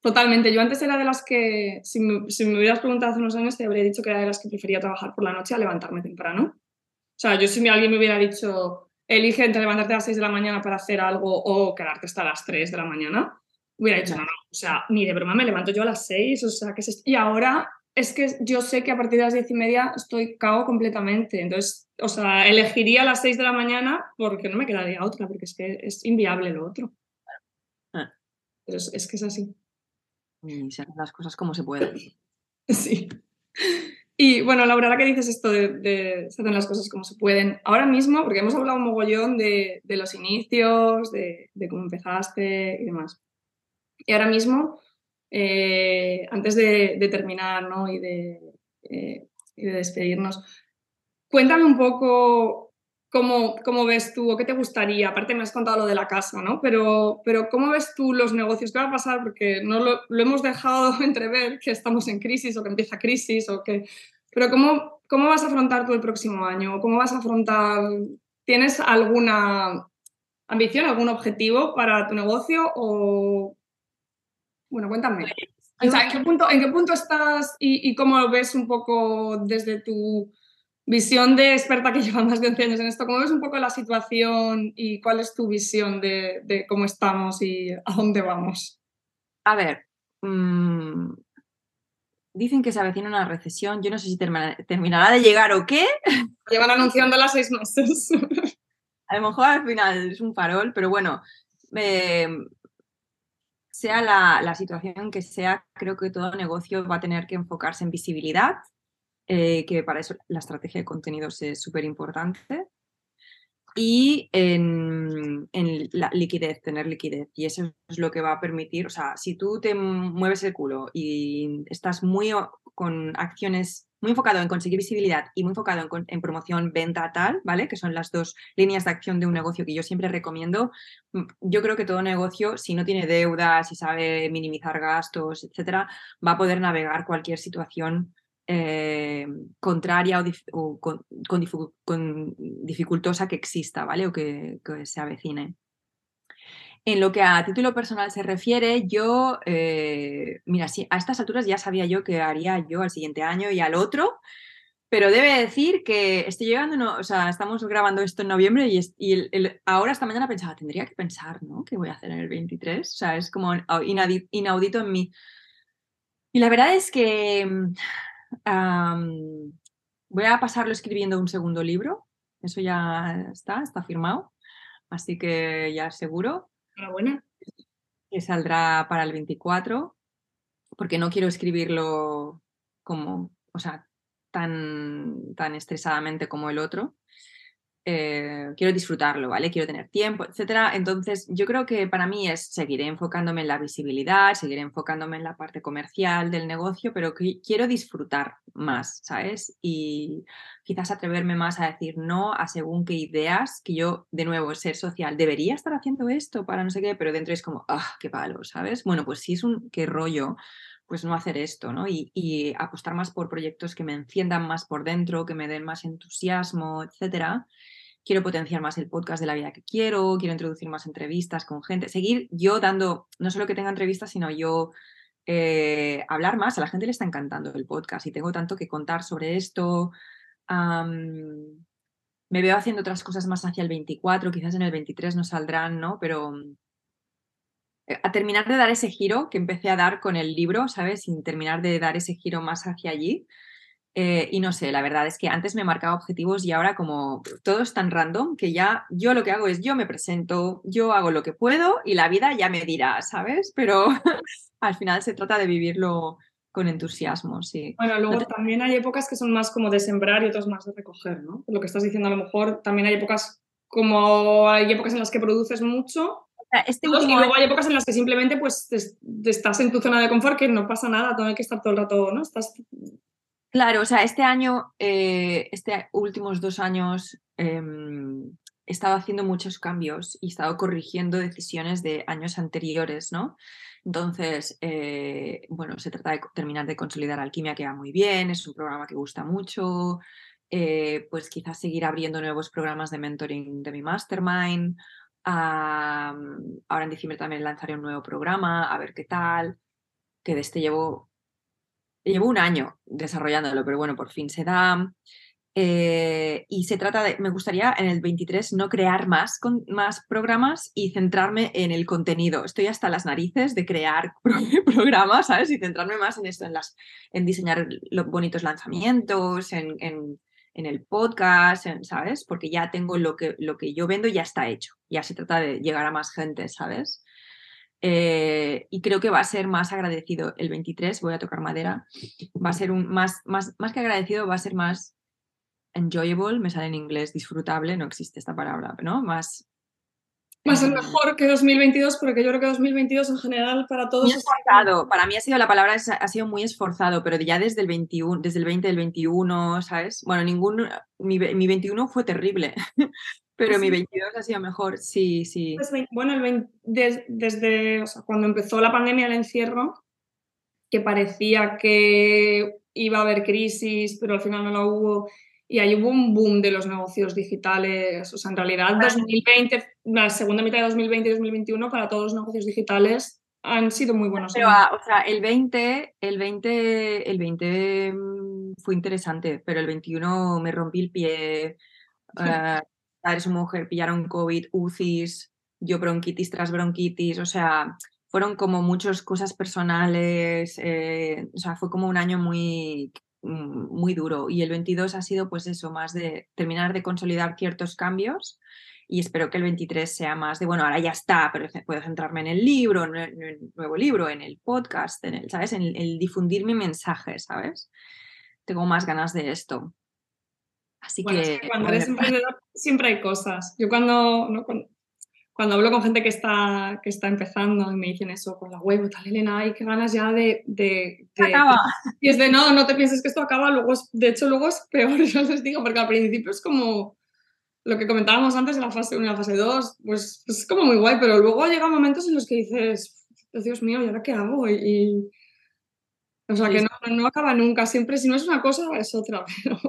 totalmente. Yo antes era de las que, si me, si me, hubieras preguntado hace unos años, te habría dicho que era de las que prefería trabajar por la noche a levantarme temprano. O sea, yo si alguien me hubiera dicho, elige entre levantarte a las 6 de la mañana para hacer algo o quedarte hasta las 3 de la mañana, hubiera dicho, no, no, o sea, ni de broma me levanto yo a las seis, o sea, que es Y ahora es que yo sé que a partir de las diez y media estoy cago completamente, entonces, o sea, elegiría las seis de la mañana porque no me quedaría otra, porque es que es inviable lo otro. Ah. Pero es, que es así. Y se hacen las cosas como se pueden. Sí. Y bueno, Laura, ahora que dices esto de, se hacen las cosas como se pueden, ahora mismo, porque hemos hablado un mogollón de, de los inicios, de, de, cómo empezaste y demás. Y ahora mismo, eh, antes de, terminar ¿no? y, de, eh, y, de, despedirnos, cuéntame un poco cómo, cómo, ves tú o qué te gustaría. Aparte me has contado lo de la casa, ¿no? Pero, pero ¿cómo ves tú los negocios? ¿Qué va a pasar? Porque no lo, lo hemos dejado entrever que estamos en crisis o que empieza crisis o que... Pero ¿cómo, ¿cómo vas a afrontar tú el próximo año? ¿Cómo vas a afrontar... ¿Tienes alguna ambición, algún objetivo para tu negocio bueno, cuéntame. Pues, ¿en, qué punto, ¿En qué punto estás y, cómo ves un poco desde tu visión de experta que lleva más de 11 años en esto? ¿Cómo ves un poco la situación y cuál es tu visión de, cómo estamos y a dónde vamos? A ver, mm, dicen que se avecina una recesión. Yo no sé si terminará de llegar o qué. Llevan anunciando las seis meses. a lo mejor al final es un farol, pero bueno, eh, sea la, situación que sea, creo que todo negocio va a tener que enfocarse en visibilidad, eh, que para eso la estrategia de contenidos es súper importante, y en, la liquidez, tener liquidez. Y eso es lo que va a permitir, o sea, si tú te mueves el culo y estás muy con acciones muy enfocado en conseguir visibilidad y muy enfocado en, promoción, venta, tal, ¿vale? Que son las dos líneas de acción de un negocio que yo siempre recomiendo. Mm, yo creo que todo negocio, si no tiene deudas, si sabe minimizar gastos, etcétera, va a poder navegar cualquier situación eh, contraria o, con, dificultosa que exista, ¿vale? O que, se avecine. En lo que a título personal se refiere, yo, eh, mira, a estas alturas ya sabía yo que haría yo al siguiente año y al otro, pero debe decir que estoy llegando, o sea, estamos grabando esto en noviembre y, y ahora esta mañana pensaba, tendría que pensar, ¿no? ¿Qué voy a hacer en el 23? O sea, es como inaudito en mí. Y la verdad es que voy a pasarlo escribiendo un segundo libro, eso ya está, está firmado, así que ya seguro. Enhorabuena. Que saldrá para el 24, porque no quiero escribirlo como, o sea, tan, tan estresadamente como el otro. Eh, quiero disfrutarlo, ¿vale? Quiero tener tiempo, etcétera. Entonces, yo creo que para mí es seguiré enfocándome en la visibilidad, seguiré enfocándome en la parte comercial del negocio, pero quiero disfrutar más, ¿sabes? Y quizás atreverme más a decir no a según qué ideas, que yo, de nuevo, ser social, debería estar haciendo esto para no sé qué, pero dentro es como, ah, qué palo, ¿sabes? Bueno, pues si es un qué rollo pues no hacer esto, ¿no? Y, apostar más por proyectos que me enciendan más por dentro, que me den más entusiasmo, etcétera quiero potenciar más el podcast de la vida que quiero, quiero introducir más entrevistas con gente, seguir yo dando, no solo que tenga entrevistas, sino yo eh, hablar más. A la gente le está encantando el podcast y tengo tanto que contar sobre esto. me veo haciendo otras cosas más hacia el 24, quizás en el 23 no saldrán, ¿no? Pero a terminar de dar ese giro que empecé a dar con el libro, ¿sabes? Sin terminar de dar ese giro más hacia allí. Eh, y no sé, la verdad es que antes me marcaba objetivos y ahora como todo es tan random que ya yo lo que hago es yo me presento, yo hago lo que puedo y la vida ya me dirá, ¿sabes? Pero al final se trata de vivirlo con entusiasmo, sí. Bueno, luego también hay épocas que son más como de sembrar y otras más de recoger, ¿no? Lo que estás diciendo, a lo mejor también hay épocas como hay épocas en las que produces mucho este y luego hay épocas en las que simplemente pues estás en tu zona de confort que no pasa nada, no hay que estar todo el rato, ¿no? Estás Claro, o sea, este año, eh, este últimos dos años, em, he estado haciendo muchos cambios y he estado corrigiendo decisiones de años anteriores, ¿no? Entonces, eh, bueno, se trata de terminar de consolidar Alquimia, que va muy bien, es un programa que gusta mucho, eh, pues quizás seguir abriendo nuevos programas de mentoring de mi mastermind. Ahora en diciembre también lanzaré un nuevo programa, a ver qué tal, que de este llevo llevo un año desarrollándolo, pero bueno, por fin se da. Eh, y se trata de, me gustaría en el 23 no crear más, con, más programas y centrarme en el contenido. Estoy hasta las narices de crear programas, ¿sabes? Y centrarme más en esto, en, las, en diseñar los bonitos lanzamientos, en, en, en el podcast, ¿sabes? Porque ya tengo lo que, lo que yo vendo, ya está hecho. Ya se trata de llegar a más gente, ¿sabes? Eh, y creo que va a ser más agradecido el 23, voy a tocar madera, va a ser un más, más, más que agradecido, va a ser más enjoyable, me sale en inglés, disfrutable, no existe esta palabra, ¿no? Más... Va a ser mejor que 2022, porque yo creo que 2022 en general para todos... Muy esforzado, para mí ha sido la palabra, ha sido muy esforzado, pero ya desde el 21, desde el 20 del 21, ¿sabes? Bueno, ningún, mi, mi 21 fue terrible. Pero mi 22 ha sido mejor, sí, sí. Pues bueno, el desde cuando empezó la pandemia, el encierro, que parecía que iba a haber crisis, pero al final no la hubo, y ahí hubo un boom de los negocios digitales. O sea, en realidad, 2020, la segunda mitad de 2020 y 2021, para todos los negocios digitales han sido muy buenos. Pero, ah, o sea, el 20, el 20, el 20 mm, fue interesante, pero el 21 me rompí el pie. Ah, su mujer pillaron COVID, UCIs, yo bronquitis tras bronquitis, o sea, fueron como muchas cosas personales, eh, o sea, fue como un año muy, muy duro. Y el 22 ha sido pues eso, más de terminar de consolidar ciertos cambios y espero que el 23 sea más de, bueno, ahora ya está, pero puedo centrarme en el libro, en el nuevo libro, en el podcast, en el, ¿sabes? En el difundir mi mensaje, ¿sabes? Tengo más ganas de esto. Así que, cuando eres emprendedor siempre hay cosas. Yo cuando, cuando, hablo con gente que está, que está empezando y me dicen eso con la web, tal, Elena, hay que ganas ya de... de, acaba. Y es de, no, no te pienses que esto acaba, luego de hecho luego es peor, yo les digo, porque al principio es como lo que comentábamos antes en la fase 1 y la fase 2, pues, pues, es como muy guay, pero luego llegan momentos en los que dices, Dios mío, ¿y ahora qué hago? y o sea, que no, no, acaba nunca, siempre si no es una cosa es otra. Pero...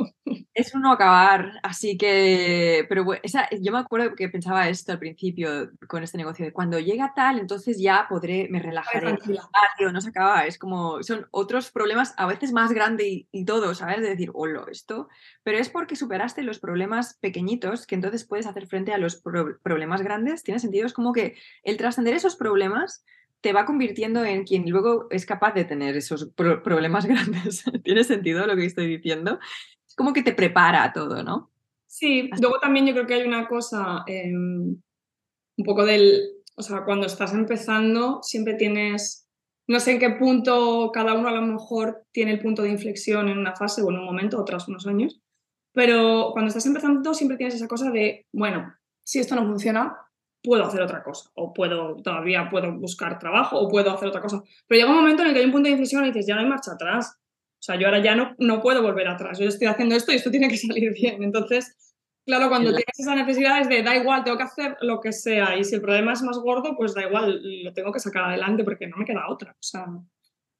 Es uno acabar, así que, pero bueno, esa, yo me acuerdo que pensaba esto al principio con este negocio, de cuando llega tal, entonces ya podré, me relajaré. Ah, tío, no se acaba, es como, son otros problemas a veces más grandes y, todo, ¿sabes? De decir, hola, esto, pero es porque superaste los problemas pequeñitos que entonces puedes hacer frente a los problemas grandes, tiene sentido, es como que el trascender esos problemas te va convirtiendo en quien luego es capaz de tener esos problemas grandes. ¿Tiene sentido lo que estoy diciendo? Como que te prepara todo, ¿no? Sí, luego también yo creo que hay una cosa, em, un poco del, o sea, cuando estás empezando siempre tienes, no sé en qué punto cada uno a lo mejor tiene el punto de inflexión en una fase o en un momento o tras unos años, pero cuando estás empezando siempre tienes esa cosa de, bueno, si esto no funciona, puedo hacer otra cosa, o puedo, todavía puedo buscar trabajo, o puedo hacer otra cosa. Pero llega un momento en el que hay un punto de inflexión y dices, ya no hay marcha atrás. O sea, yo ahora ya no, no puedo volver atrás. Yo estoy haciendo esto y esto tiene que salir bien. Entonces, claro, cuando tienes esa necesidad es de, da igual, tengo que hacer lo que sea. Y si el problema es más gordo, pues da igual, lo tengo que sacar adelante porque no me queda otra. O sea,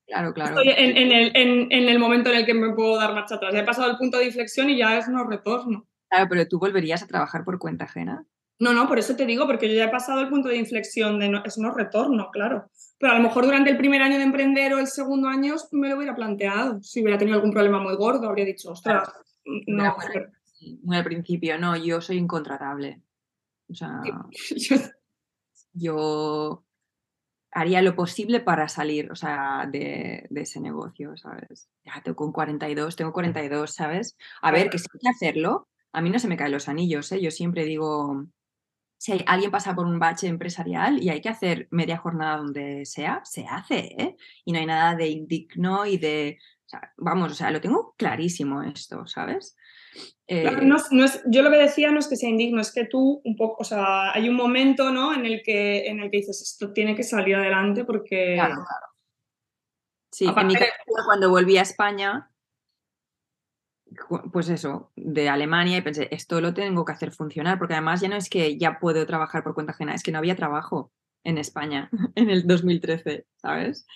Claro, claro. Estoy en, en, el, en, en, el, momento en el que me puedo dar marcha atrás. he pasado el punto de inflexión y ya es no retorno. Claro, pero tú volverías a trabajar por cuenta ajena. No, no, por eso te digo, porque yo ya he pasado el punto de inflexión de no, es no retorno, claro. Pero a lo mejor durante el primer año de emprender o el segundo año me lo hubiera planteado. Si hubiera tenido algún problema muy gordo, habría dicho, ostras, no. muy al principio, no, yo soy incontratable. O sea, yo haría lo posible para salir, o sea, de, ese negocio, ¿sabes? Ya tengo con 42, tengo 42, ¿sabes? A ver, que si hay que hacerlo, a mí no se me caen los anillos, ¿eh? Yo siempre digo, si alguien pasa por un bache empresarial y hay que hacer media jornada donde sea, se hace, ¿eh? Y no hay nada de indigno y de, vamos, o sea, lo tengo clarísimo esto, ¿sabes? Eh, yo lo que decía no es que sea indigno, es que tú un poco, o sea, hay un momento, ¿no? En el que, en el que dices, esto tiene que salir adelante porque... Claro, claro. Sí, cuando volví a España, pues eso, de Alemania y pensé, esto lo tengo que hacer funcionar, porque además ya no es que ya puedo trabajar por cuenta ajena, es que no había trabajo en España en el 2013, ¿sabes?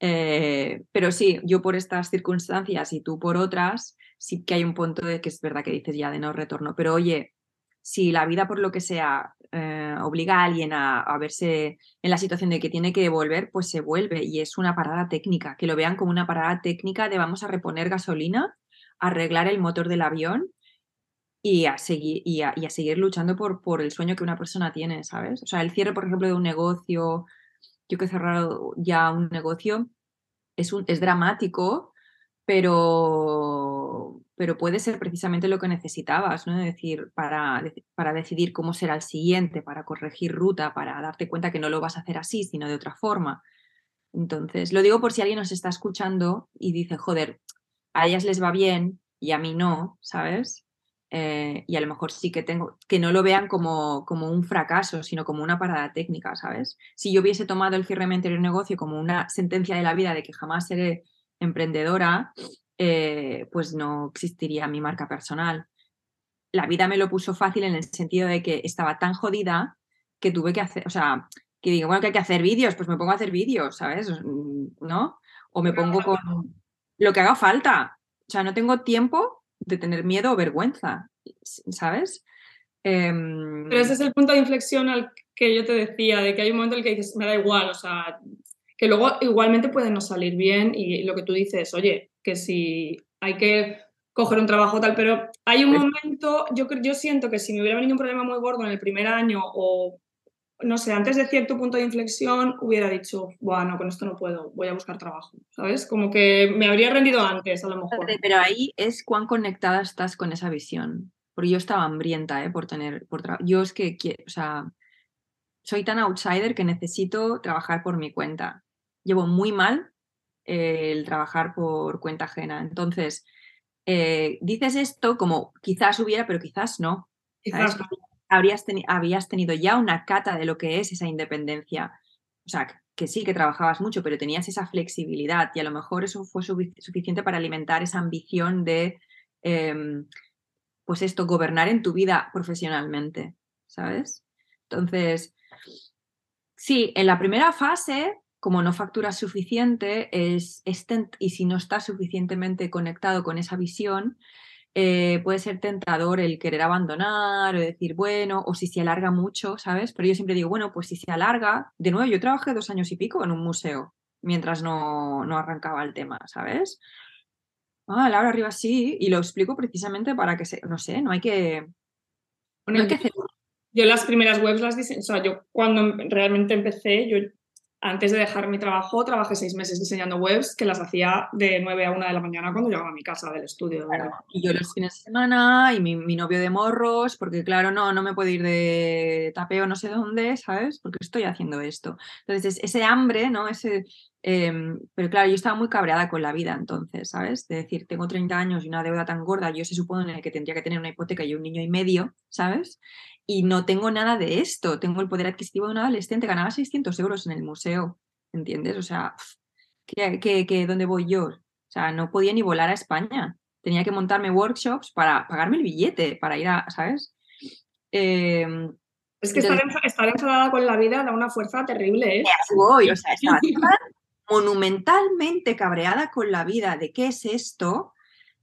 Eh, pero sí, yo por estas circunstancias y tú por otras, sí que hay un punto de que es verdad que dices ya de no retorno, pero oye, si la vida por lo que sea eh, obliga a alguien a, a, verse en la situación de que tiene que volver, pues se vuelve y es una parada técnica, que lo vean como una parada técnica de vamos a reponer gasolina, arreglar el motor del avión y a seguir, y a, seguir luchando por, por el sueño que una persona tiene, ¿sabes? O sea, el cierre, por ejemplo, de un negocio, yo que he cerrado ya un negocio, es, un, es dramático, pero, pero puede ser precisamente lo que necesitabas, ¿no? Es decir, para, para decidir cómo será el siguiente, para corregir ruta, para darte cuenta que no lo vas a hacer así, sino de otra forma. Entonces, lo digo por si alguien nos está escuchando y dice, joder, a ellas les va bien y a mí no, ¿sabes? Eh, y a lo mejor sí que tengo, que no lo vean como, como un fracaso, sino como una parada técnica, ¿sabes? Si yo hubiese tomado el cierre de mi anterior negocio como una sentencia de la vida de que jamás seré emprendedora, eh, pues no existiría mi marca personal. La vida me lo puso fácil en el sentido de que estaba tan jodida que tuve que hacer, o sea, que digo, bueno, que hay que hacer vídeos, pues me pongo a hacer vídeos, ¿sabes? ¿No? O me pongo con lo que haga falta. O sea, no tengo tiempo de tener miedo o vergüenza, ¿sabes? Em, Pero ese es el punto de inflexión al que yo te decía, de que hay un momento en el que dices, me da igual, o sea, que luego igualmente puede no salir bien y lo que tú dices, oye, que si hay que coger un trabajo tal, pero hay un momento, yo, yo siento que si me hubiera venido un problema muy gordo en el primer año o, no sé, antes de cierto punto de inflexión, hubiera dicho, bueno, con esto no puedo, voy a buscar trabajo, ¿sabes? Como que me habría rendido antes, a lo mejor. Pero ahí es cuán conectada estás con esa visión. Porque yo estaba hambrienta, ¿eh? Por tener, por yo es que, o sea, soy tan outsider que necesito trabajar por mi cuenta. Llevo muy mal eh, el trabajar por cuenta ajena. Entonces, eh, dices esto como quizás hubiera, pero quizás no. Quizás Habrías habías tenido ya una cata de lo que es esa independencia. O sea, que sí, que trabajabas mucho, pero tenías esa flexibilidad y a lo mejor eso fue suficiente para alimentar esa ambición de, em, pues esto, gobernar en tu vida profesionalmente, ¿sabes? Entonces, sí, en la primera fase como no facturas suficiente es, y si no estás suficientemente conectado con esa visión, eh, puede ser tentador el querer abandonar o decir, bueno, o si se alarga mucho, ¿sabes? Pero yo siempre digo, bueno, pues si se alarga, de nuevo, yo trabajé dos años y pico en un museo mientras no, no arrancaba el tema, ¿sabes? Ah, Laura arriba sí, y lo explico precisamente para que se, no sé, no hay que... no hay que hacer... Yo las primeras webs las diseñé, o sea, yo cuando realmente empecé, yo antes de dejar mi trabajo, trabajé seis meses diseñando webs que las hacía de 9 a 1 de la mañana cuando llegaba a mi casa del estudio. Y yo los fines de semana y mi, novio de morros, porque claro, no, no me puedo ir de tapeo no sé dónde, ¿sabes? Porque estoy haciendo esto. Entonces, ese hambre, ¿no? Ese, em, pero claro, yo estaba muy cabreada con la vida entonces, ¿sabes? De decir, tengo 30 años y una deuda tan gorda, yo se supone que tendría que tener una hipoteca y un niño y medio, ¿sabes? Y no tengo nada de esto. Tengo el poder adquisitivo de un adolescente, ganaba 600 euros en el museo, ¿entiendes? O sea, ¿qué, qué, dónde voy yo? O sea, no podía ni volar a España. Tenía que montarme workshops para pagarme el billete, para ir a, ¿sabes? Em, es que estar, enfadada con la vida da una fuerza terrible, ¿eh? Voy, o sea, estaba monumentalmente cabreada con la vida de qué es esto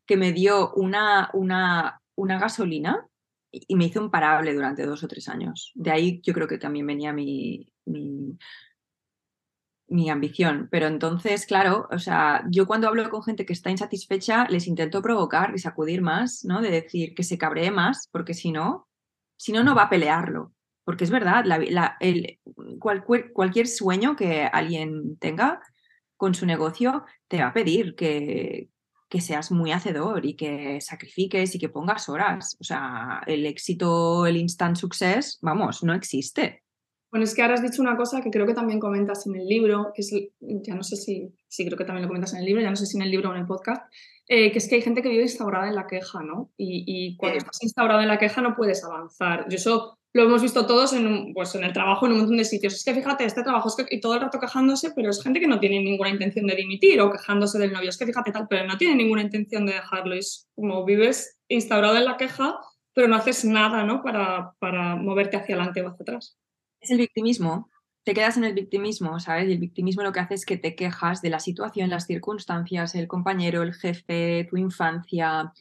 que me dio una, una, una gasolina y me hizo imparable durante dos o tres años. De ahí yo creo que también venía mi, mi, ambición. Pero entonces, claro, o sea, yo cuando hablo con gente que está insatisfecha, les intento provocar y sacudir más, ¿no? De decir que se cabree más, porque si no, si no, no va a pelearlo. porque es verdad, el, cualquier, cualquier sueño que alguien tenga con su negocio te va a pedir que, que seas muy hacedor y que sacrifiques y que pongas horas. O sea, el éxito, el instant success, vamos, no existe. Bueno, es que ahora has dicho una cosa que creo que también comentas en el libro, que es, ya no sé si, sí creo que también lo comentas en el libro, ya no sé si en el libro o en el podcast, eh, que es que hay gente que vive instaurada en la queja, ¿no? Y, y cuando estás instaurado en la queja no puedes avanzar. Yo eso lo hemos visto todos en, pues, en el trabajo, en un montón de sitios. Es que fíjate, este trabajo es que y todo el rato quejándose, pero es gente que no tiene ninguna intención de dimitir o quejándose del novio. Es que fíjate tal, pero no tiene ninguna intención de dejarlo. Es como vives instaurado en la queja, pero no haces nada, ¿no? Para, para moverte hacia adelante o hacia atrás. Es el victimismo. Te quedas en el victimismo, ¿sabes? Y el victimismo lo que hace es que te quejas de la situación, las circunstancias, el compañero, el jefe, tu infancia,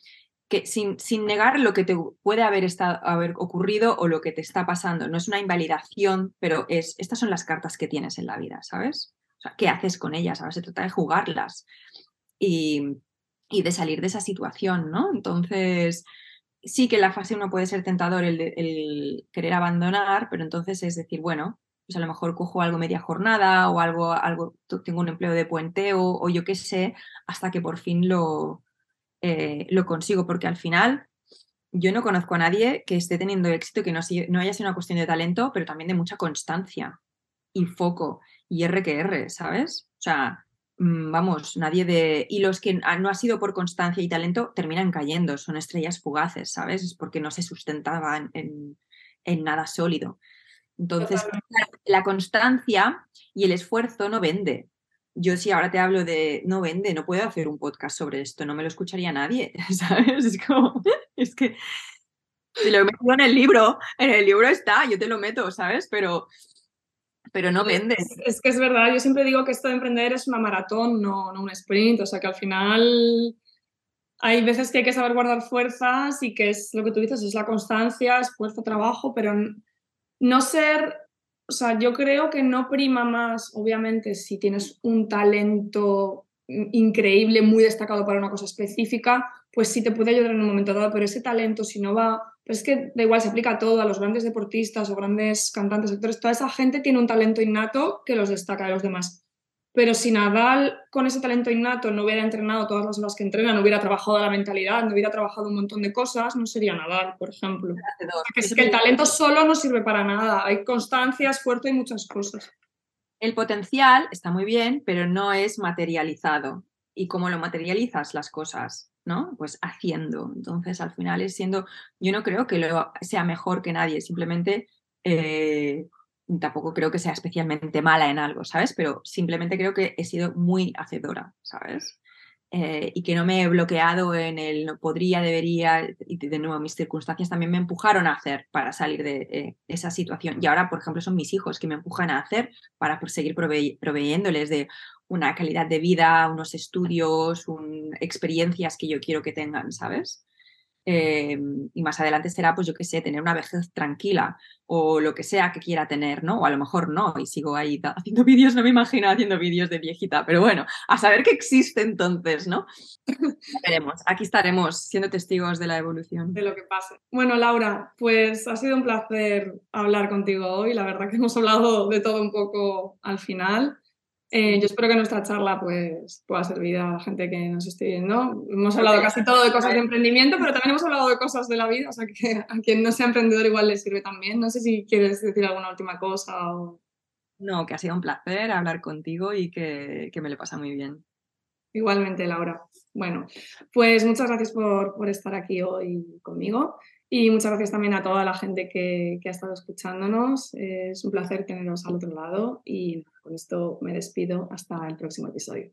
que sin, sin, negar lo que te puede haber, estado, haber ocurrido o lo que te está pasando. No es una invalidación, pero es, estas son las cartas que tienes en la vida, ¿sabes? O sea, ¿qué haces con ellas? Ahora se trata de jugarlas y, y de salir de esa situación, ¿no? Entonces, sí que la fase uno puede ser tentador el, el, querer abandonar, pero entonces es decir, bueno, pues a lo mejor cojo algo media jornada o algo, algo tengo un empleo de puenteo o yo qué sé, hasta que por fin lo, eh, lo consigo, porque al final yo no conozco a nadie que esté teniendo éxito, que no, no haya sido una cuestión de talento, pero también de mucha constancia y foco y R que R, ¿sabes? O sea, mm, vamos, nadie de... Y los que no ha sido por constancia y talento terminan cayendo, son estrellas fugaces, ¿sabes? Es porque no se sustentaban en, en nada sólido. Entonces, la constancia y el esfuerzo no vende yo si ahora te hablo de no vende, no puedo hacer un podcast sobre esto, no me lo escucharía nadie, ¿sabes? Es como, es que si lo meto en el libro, en el libro está, yo te lo meto, ¿sabes? Pero, pero no vende. Es, que es verdad, yo siempre digo que esto de emprender es una maratón, no, no un sprint, o sea que al final hay veces que hay que saber guardar fuerzas y que es lo que tú dices, es la constancia, esfuerzo, trabajo, pero no ser o sea, yo creo que no prima más, obviamente, si tienes un talento increíble, muy destacado para una cosa específica, pues sí te puede ayudar en un momento dado, pero ese talento, si no va, pues es que da igual, se aplica a todo, a los grandes deportistas o grandes cantantes, actores, toda esa gente tiene un talento innato que los destaca de los demás. Pero si Nadal con ese talento innato no hubiera entrenado todas las horas que entrena, no hubiera trabajado la mentalidad, no hubiera trabajado un montón de cosas, no sería Nadal, por ejemplo. es que el talento solo no sirve para nada. Hay constancia, esfuerzo y muchas cosas. El potencial está muy bien, pero no es materializado. ¿Y cómo lo materializas las cosas? ¿no? Pues haciendo. Entonces, al final es siendo, yo no creo que lo sea mejor que nadie, simplemente eh, tampoco creo que sea especialmente mala en algo, ¿sabes? Pero simplemente creo que he sido muy hacedora, ¿sabes? Eh, y que no me he bloqueado en el no podría, debería, y de nuevo mis circunstancias también me empujaron a hacer para salir de eh, esa situación. Y ahora, por ejemplo, son mis hijos que me empujan a hacer para seguir proveyéndoles de una calidad de vida, unos estudios, un, experiencias que yo quiero que tengan, ¿sabes? Em, y más adelante será, pues yo qué sé, tener una vejez tranquila o lo que sea que quiera tener, ¿no? O a lo mejor no, y sigo ahí haciendo vídeos, no me imagino haciendo vídeos de viejita, pero bueno, a saber que existe entonces, ¿no? Veremos, aquí estaremos siendo testigos de la evolución. De lo que pase. Bueno, Laura, pues ha sido un placer hablar contigo hoy, la verdad que hemos hablado de todo un poco al final. Eh, yo espero que nuestra charla pues, pueda servir a la gente que nos esté viendo. Hemos hablado casi todo de cosas de emprendimiento, pero también hemos hablado de cosas de la vida, o sea que a quien no sea emprendedor igual le sirve también. No sé si quieres decir alguna última cosa o... No, que ha sido un placer hablar contigo y que, que me le pasa muy bien. Igualmente, Laura. Bueno, pues muchas gracias por, por estar aquí hoy conmigo. Y muchas gracias también a toda la gente que, ha estado escuchándonos. Es un placer teneros al otro lado y con esto me despido hasta el próximo episodio.